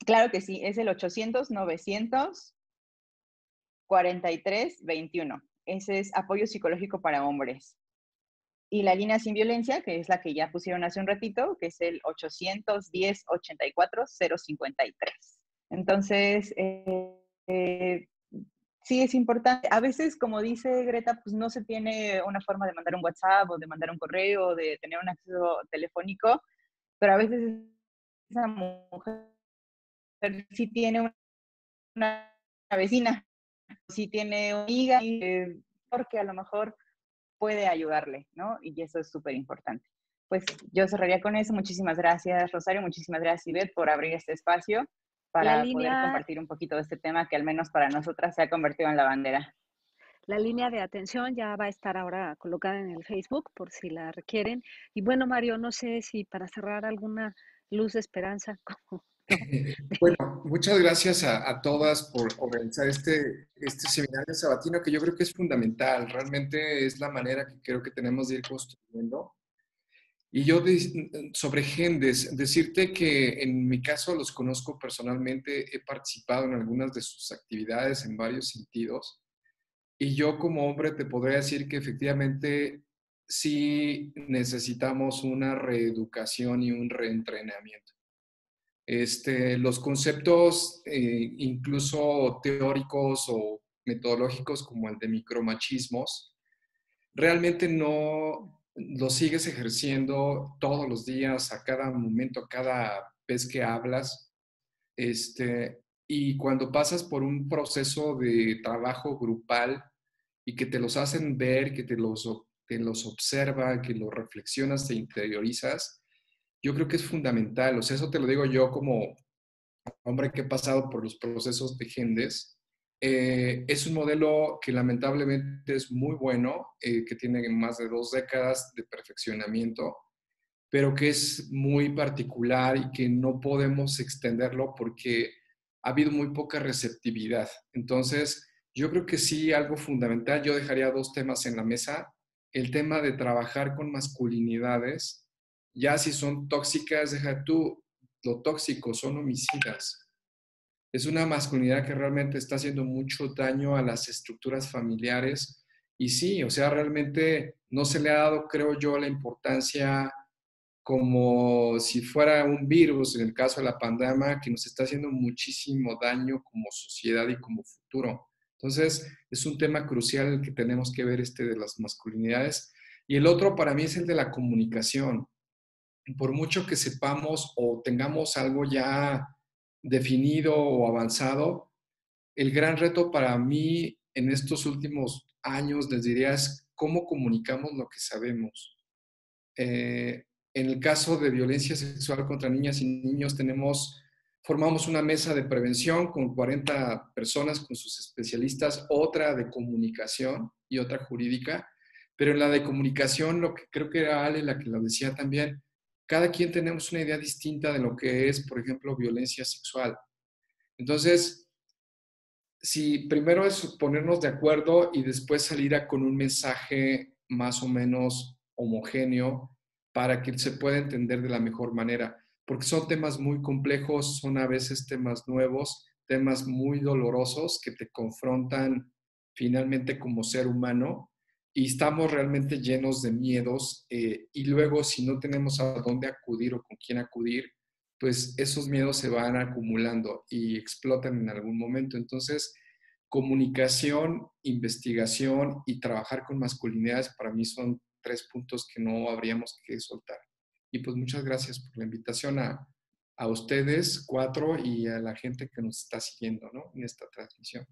Claro que sí, es el 800 900 43 21. Ese es apoyo psicológico para hombres. Y la línea sin violencia, que es la que ya pusieron hace un ratito, que es el 810 84 053. Entonces, eh, eh, sí es importante. A veces, como dice Greta, pues no se tiene una forma de mandar un WhatsApp o de mandar un correo, o de tener un acceso telefónico, pero a veces esa mujer sí tiene una, vecina, sí tiene una amiga, eh, porque a lo mejor puede ayudarle, ¿no? Y eso es súper importante. Pues yo cerraría con eso. Muchísimas gracias, Rosario. Muchísimas gracias, Ivette, por abrir este espacio para poder compartir un poquito de este tema que al menos para nosotras se ha convertido en la bandera. La línea de atención ya va a estar ahora colocada en el Facebook por si la requieren. Y bueno, Mario, no sé si para cerrar alguna luz de esperanza. bueno, muchas gracias a, a, todas por organizar este, este seminario sabatino que yo creo que es fundamental. Realmente es la manera que creo que tenemos de ir construyendo y yo sobre Gendes, decirte que en mi caso los conozco personalmente, he participado en algunas de sus actividades en varios sentidos. Y yo como hombre te podría decir que efectivamente sí necesitamos una reeducación y un reentrenamiento. Este, los conceptos, eh, incluso teóricos o metodológicos como el de micromachismos, realmente no, lo sigues ejerciendo todos los días, a cada momento, cada vez que hablas. Este, y cuando pasas por un proceso de trabajo grupal y que te los hacen ver, que te los, te los observa, que los reflexionas, te interiorizas, yo creo que es fundamental. O sea, eso te lo digo yo como hombre que he pasado por los procesos de Gendes eh, es un modelo que lamentablemente es muy bueno, eh, que tiene más de dos décadas de perfeccionamiento, pero que es muy particular y que no podemos extenderlo porque ha habido muy poca receptividad. Entonces, yo creo que sí, algo fundamental, yo dejaría dos temas en la mesa. El tema de trabajar con masculinidades, ya si son tóxicas, deja tú, lo tóxico, son homicidas es una masculinidad que realmente está haciendo mucho daño a las estructuras familiares. Y sí, o sea, realmente no se le ha dado, creo yo, la importancia como si fuera un virus, en el caso de la pandemia, que nos está haciendo muchísimo daño como sociedad y como futuro. Entonces, es un tema crucial el que tenemos que ver este de las masculinidades. Y el otro para mí es el de la comunicación. Por mucho que sepamos o tengamos algo ya definido o avanzado. El gran reto para mí en estos últimos años, les diría, es cómo comunicamos lo que sabemos. Eh, en el caso de violencia sexual contra niñas y niños, tenemos, formamos una mesa de prevención con 40 personas, con sus especialistas, otra de comunicación y otra jurídica. Pero en la de comunicación, lo que creo que era Ale la que lo decía también, cada quien tenemos una idea distinta de lo que es, por ejemplo, violencia sexual. Entonces, si primero es ponernos de acuerdo y después salir con un mensaje más o menos homogéneo para que se pueda entender de la mejor manera, porque son temas muy complejos, son a veces temas nuevos, temas muy dolorosos que te confrontan finalmente como ser humano y estamos realmente llenos de miedos eh, y luego si no tenemos a dónde acudir o con quién acudir, pues esos miedos se van acumulando y explotan en algún momento. Entonces, comunicación, investigación y trabajar con masculinidades para mí son tres puntos que no habríamos que soltar. Y pues muchas gracias por la invitación a, a ustedes, cuatro, y a la gente que nos está siguiendo ¿no? en esta transmisión.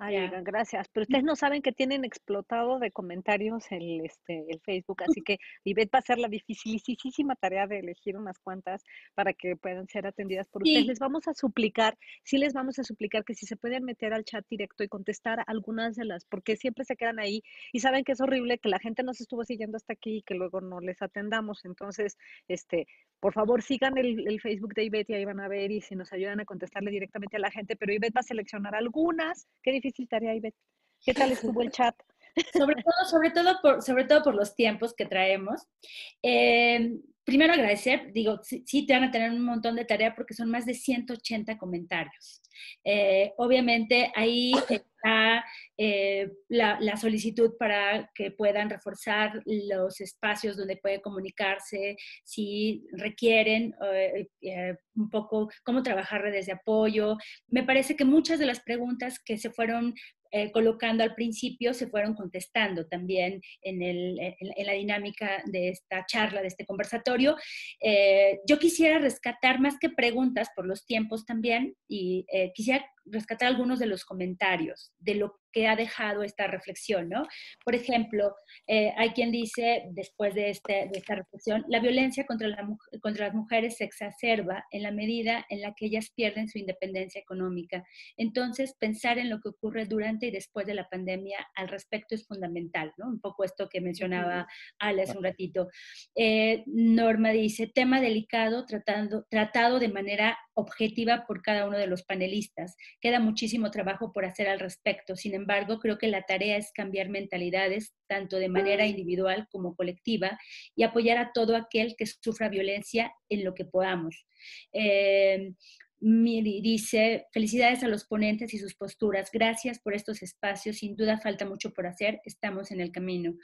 Ay, gracias. Pero ustedes no saben que tienen explotado de comentarios el, este, el Facebook, así que Ivette va a hacer la dificilísima tarea de elegir unas cuantas para que puedan ser atendidas por ustedes. Les vamos a suplicar, sí les vamos a suplicar que si se pueden meter al chat directo y contestar algunas de las, porque siempre se quedan ahí y saben que es horrible que la gente nos estuvo siguiendo hasta aquí y que luego no les atendamos. Entonces, este, por favor, sigan el, el Facebook de Ivette y ahí van a ver y si nos ayudan a contestarle directamente a la gente, pero Ivette va a seleccionar algunas. Qué difícil difícil tarea, Ivette. ¿Qué tal estuvo el chat? Sobre todo, sobre todo, por, sobre todo por los tiempos que traemos. Eh, primero agradecer, digo, sí, te van a tener un montón de tarea porque son más de 180 comentarios. Eh, obviamente ahí está eh, la, solicitud para que puedan reforzar los espacios donde puede comunicarse, si requieren un poco cómo trabajar redes de apoyo. Me parece que muchas de las preguntas que se fueron eh, colocando al principio se fueron contestando también en, la dinámica de esta charla, de este conversatorio. Eh, yo quisiera rescatar más que preguntas por los tiempos también y eh, quisiera rescatar algunos de los comentarios de lo que ha dejado esta reflexión, ¿no? Por ejemplo, eh, hay quien dice, después de, este, de esta reflexión, la violencia contra, la, contra las mujeres se exacerba en la medida en la que ellas pierden su independencia económica. Entonces, pensar en lo que ocurre durante y después de la pandemia al respecto es fundamental, ¿no? Un poco esto que mencionaba Ale hace un ratito. Eh, Norma dice, tema delicado tratando, tratado de manera objetiva por cada uno de los panelistas. Queda muchísimo trabajo por hacer al respecto. Sin embargo, creo que la tarea es cambiar mentalidades, tanto de manera individual como colectiva, y apoyar a todo aquel que sufra violencia en lo que podamos. Eh, dice, felicidades a los ponentes y sus posturas. Gracias por estos espacios. Sin duda falta mucho por hacer. Estamos en el camino.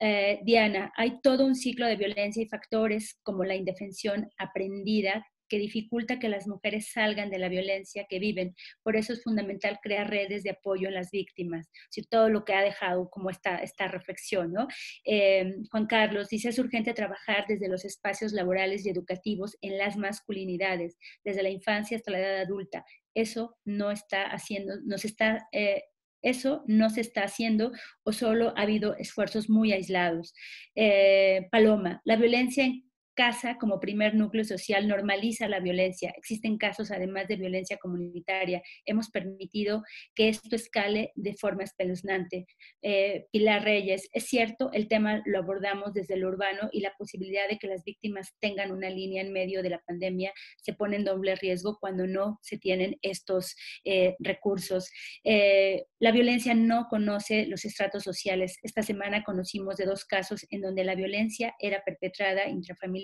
Eh, Diana, hay todo un ciclo de violencia y factores como la indefensión aprendida que dificulta que las mujeres salgan de la violencia que viven. Por eso es fundamental crear redes de apoyo en las víctimas. Si todo lo que ha dejado como esta, esta reflexión, ¿no? Eh, Juan Carlos dice, es urgente trabajar desde los espacios laborales y educativos en las masculinidades, desde la infancia hasta la edad adulta. Eso no está haciendo, nos está... Eh, eso no se está haciendo o solo ha habido esfuerzos muy aislados. Eh, Paloma, la violencia en casa como primer núcleo social normaliza la violencia. Existen casos además de violencia comunitaria. Hemos permitido que esto escale de forma espeluznante. Eh, Pilar Reyes, es cierto, el tema lo abordamos desde lo urbano y la posibilidad de que las víctimas tengan una línea en medio de la pandemia se pone en doble riesgo cuando no se tienen estos eh, recursos. Eh, la violencia no conoce los estratos sociales. Esta semana conocimos de dos casos en donde la violencia era perpetrada intrafamiliar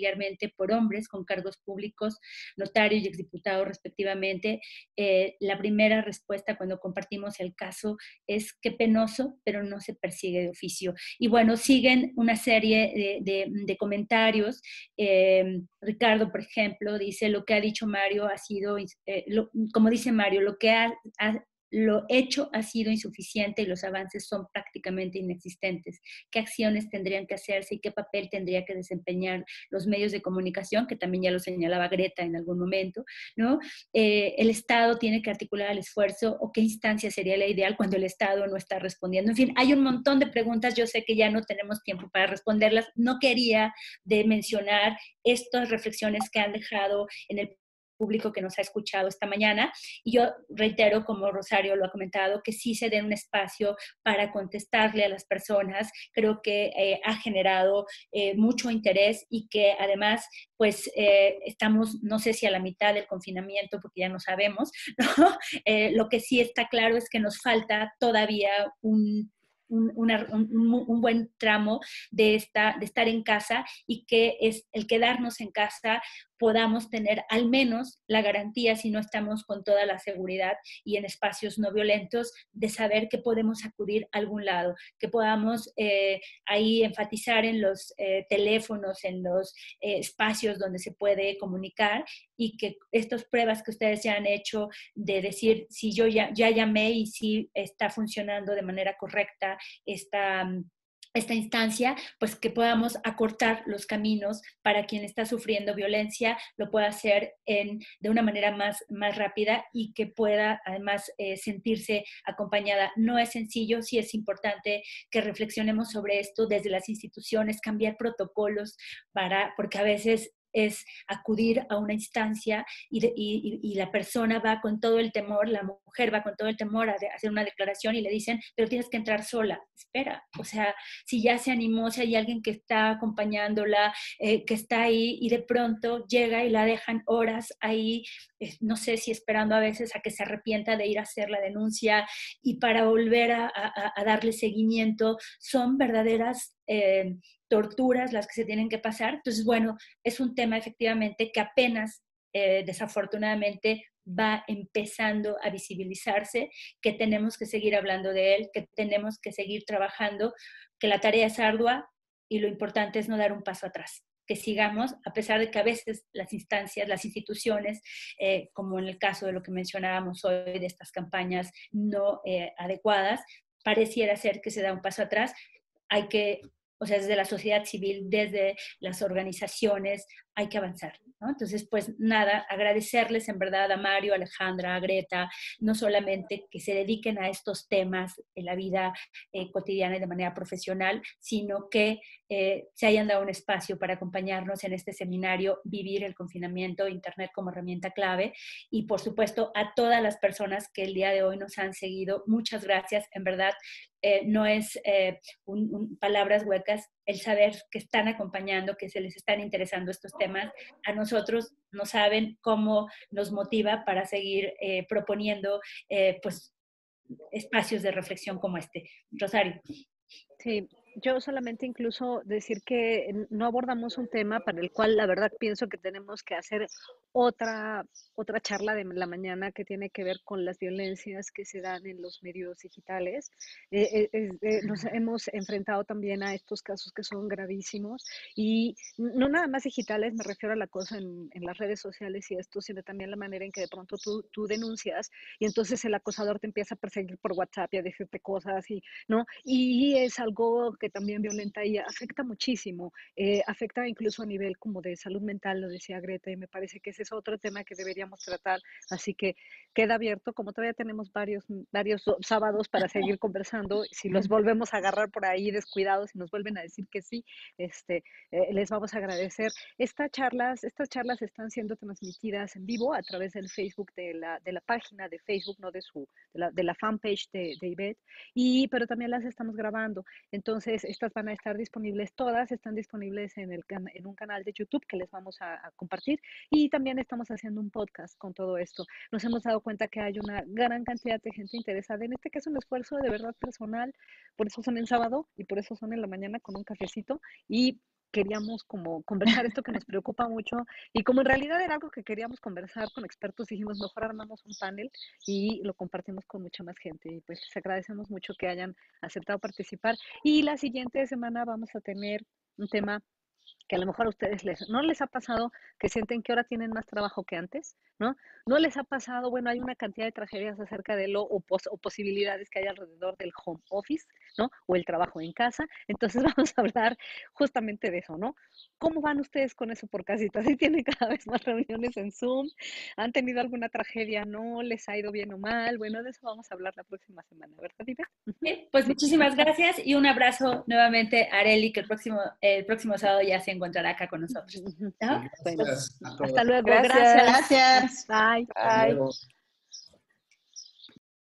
por hombres con cargos públicos, notario y exdiputado respectivamente. Eh, la primera respuesta cuando compartimos el caso es que penoso, pero no se persigue de oficio. Y bueno, siguen una serie de, comentarios. Eh, Ricardo, por ejemplo, dice, lo que ha dicho Mario ha sido, eh, como dice Mario, lo que ha, ha lo hecho ha sido insuficiente y los avances son prácticamente inexistentes. ¿Qué acciones tendrían que hacerse y qué papel tendría que desempeñar los medios de comunicación, que también ya lo señalaba Greta en algún momento, ¿no? Eh, el Estado tiene que articular el esfuerzo o qué instancia sería la ideal cuando el Estado no está respondiendo. En fin, hay un montón de preguntas, yo sé que ya no tenemos tiempo para responderlas. No quería de mencionar estas reflexiones que han dejado en el público que nos ha escuchado esta mañana. Y yo reitero, como Rosario lo ha comentado, que sí se den un espacio para contestarle a las personas. Creo que eh, ha generado eh, mucho interés y que además, pues eh, estamos, no sé si a la mitad del confinamiento, porque ya no sabemos, lo que sí está claro es que nos falta todavía un un, buen tramo de, esta, de estar en casa y que es el quedarnos en casa podamos tener al menos la garantía, si no estamos con toda la seguridad y en espacios no violentos, de saber que podemos acudir a algún lado, que podamos eh, ahí enfatizar en los eh, teléfonos, en los eh, espacios donde se puede comunicar y que estas pruebas que ustedes ya han hecho de decir si yo ya, llamé y si está funcionando de manera correcta esta mm, esta instancia, pues que podamos acortar los caminos para quien está sufriendo violencia, lo pueda hacer en, de una manera más, más rápida y que pueda además eh, sentirse acompañada. No es sencillo, sí es importante que reflexionemos sobre esto desde las instituciones, cambiar protocolos para, porque a veces es acudir a una instancia y, la persona va con todo el temor, la mujer va con todo el temor a, hacer una declaración y le dicen, pero tienes que entrar sola. Espera, o sea, si ya se animó, si hay alguien que está acompañándola, eh, que está ahí y de pronto llega y la dejan horas ahí, no sé si esperando a veces a que se arrepienta de ir a hacer la denuncia y para volver a, darle seguimiento, son verdaderas... Eh, torturas las que se tienen que pasar. Entonces, bueno, es un tema efectivamente que apenas, eh, desafortunadamente, va empezando a visibilizarse, que tenemos que seguir hablando de él, que tenemos que seguir trabajando, que la tarea es ardua y lo importante es no dar un paso atrás que sigamos, a pesar de que a veces las instancias, las instituciones, eh, como en el caso de lo que mencionábamos hoy, de estas campañas no eh, adecuadas, pareciera ser que se da un paso atrás. Hay que o sea, desde la sociedad civil, desde las organizaciones, hay que avanzar. ¿no? Entonces, pues nada, agradecerles en verdad a Mario, Alejandra, a Greta, no solamente que se dediquen a estos temas en la vida eh, cotidiana y de manera profesional, sino que eh, se hayan dado un espacio para acompañarnos en este seminario, Vivir el confinamiento, Internet como herramienta clave. Y por supuesto, a todas las personas que el día de hoy nos han seguido, muchas gracias. En verdad, eh, no es palabras huecas, el saber que están acompañando, que se les están interesando estos temas, a nosotros no saben cómo nos motiva para seguir eh, proponiendo eh, pues, espacios de reflexión como este. Rosario. Sí, yo solamente incluso decir que no abordamos un tema para el cual la verdad pienso que tenemos que hacer otra, otra charla de la mañana que tiene que ver con las violencias que se dan en los medios digitales. Eh, eh, eh, nos hemos enfrentado también a estos casos que son gravísimos y no nada más digitales, me refiero a la cosa en, en las redes sociales y esto, sino también la manera en que de pronto tú, tú, denuncias y entonces el acosador te empieza a perseguir por WhatsApp y a decirte cosas y, ¿no? Y es algo que también violenta y afecta muchísimo, eh, afecta incluso a nivel como de salud mental, lo decía Greta, y me parece que ese es otro tema que deberíamos tratar, así que queda abierto, como todavía tenemos varios, varios sábados para seguir conversando, si los volvemos a agarrar por ahí descuidados y nos vuelven a decir que sí, este, eh, les vamos a agradecer. Estas charlas, estas charlas están siendo transmitidas en vivo a través del Facebook de la, de la página de Facebook, no de su, de la, de la fanpage de, de Ivette, y, pero también las estamos grabando. Entonces, estas van a estar disponibles todas, están disponibles en, el, en un canal de YouTube que les vamos a, compartir y también estamos haciendo un podcast con todo esto. Nos hemos dado cuenta que hay una gran cantidad de gente interesada en este es un esfuerzo de verdad personal, por eso son en sábado y por eso son en la mañana con un cafecito. Y queríamos como conversar esto que nos preocupa mucho. Y como en realidad era algo que queríamos conversar con expertos, dijimos mejor armamos un panel y lo compartimos con mucha más gente y pues les agradecemos mucho que hayan aceptado participar. Y la siguiente semana vamos a tener un tema que a lo mejor a ustedes les, no les ha pasado que sienten que ahora tienen más trabajo que antes, ¿no? No les ha pasado, bueno, hay una cantidad de tragedias acerca de lo o, o posibilidades que hay alrededor del home office, ¿no? O el trabajo en casa. Entonces vamos a hablar justamente de eso, ¿no? ¿Cómo van ustedes con eso por casita? ¿Si tienen cada vez más reuniones en Zoom? ¿Han tenido alguna tragedia? ¿No? ¿Les ha ido bien o mal? Bueno, de eso vamos a hablar la próxima semana, ¿verdad, Ivette? Pues muchísimas gracias y un abrazo nuevamente a Areli, que el próximo, el próximo sábado ya se encontrará acá con nosotros. hasta luego. Gracias. Gracias. Bye. Bye.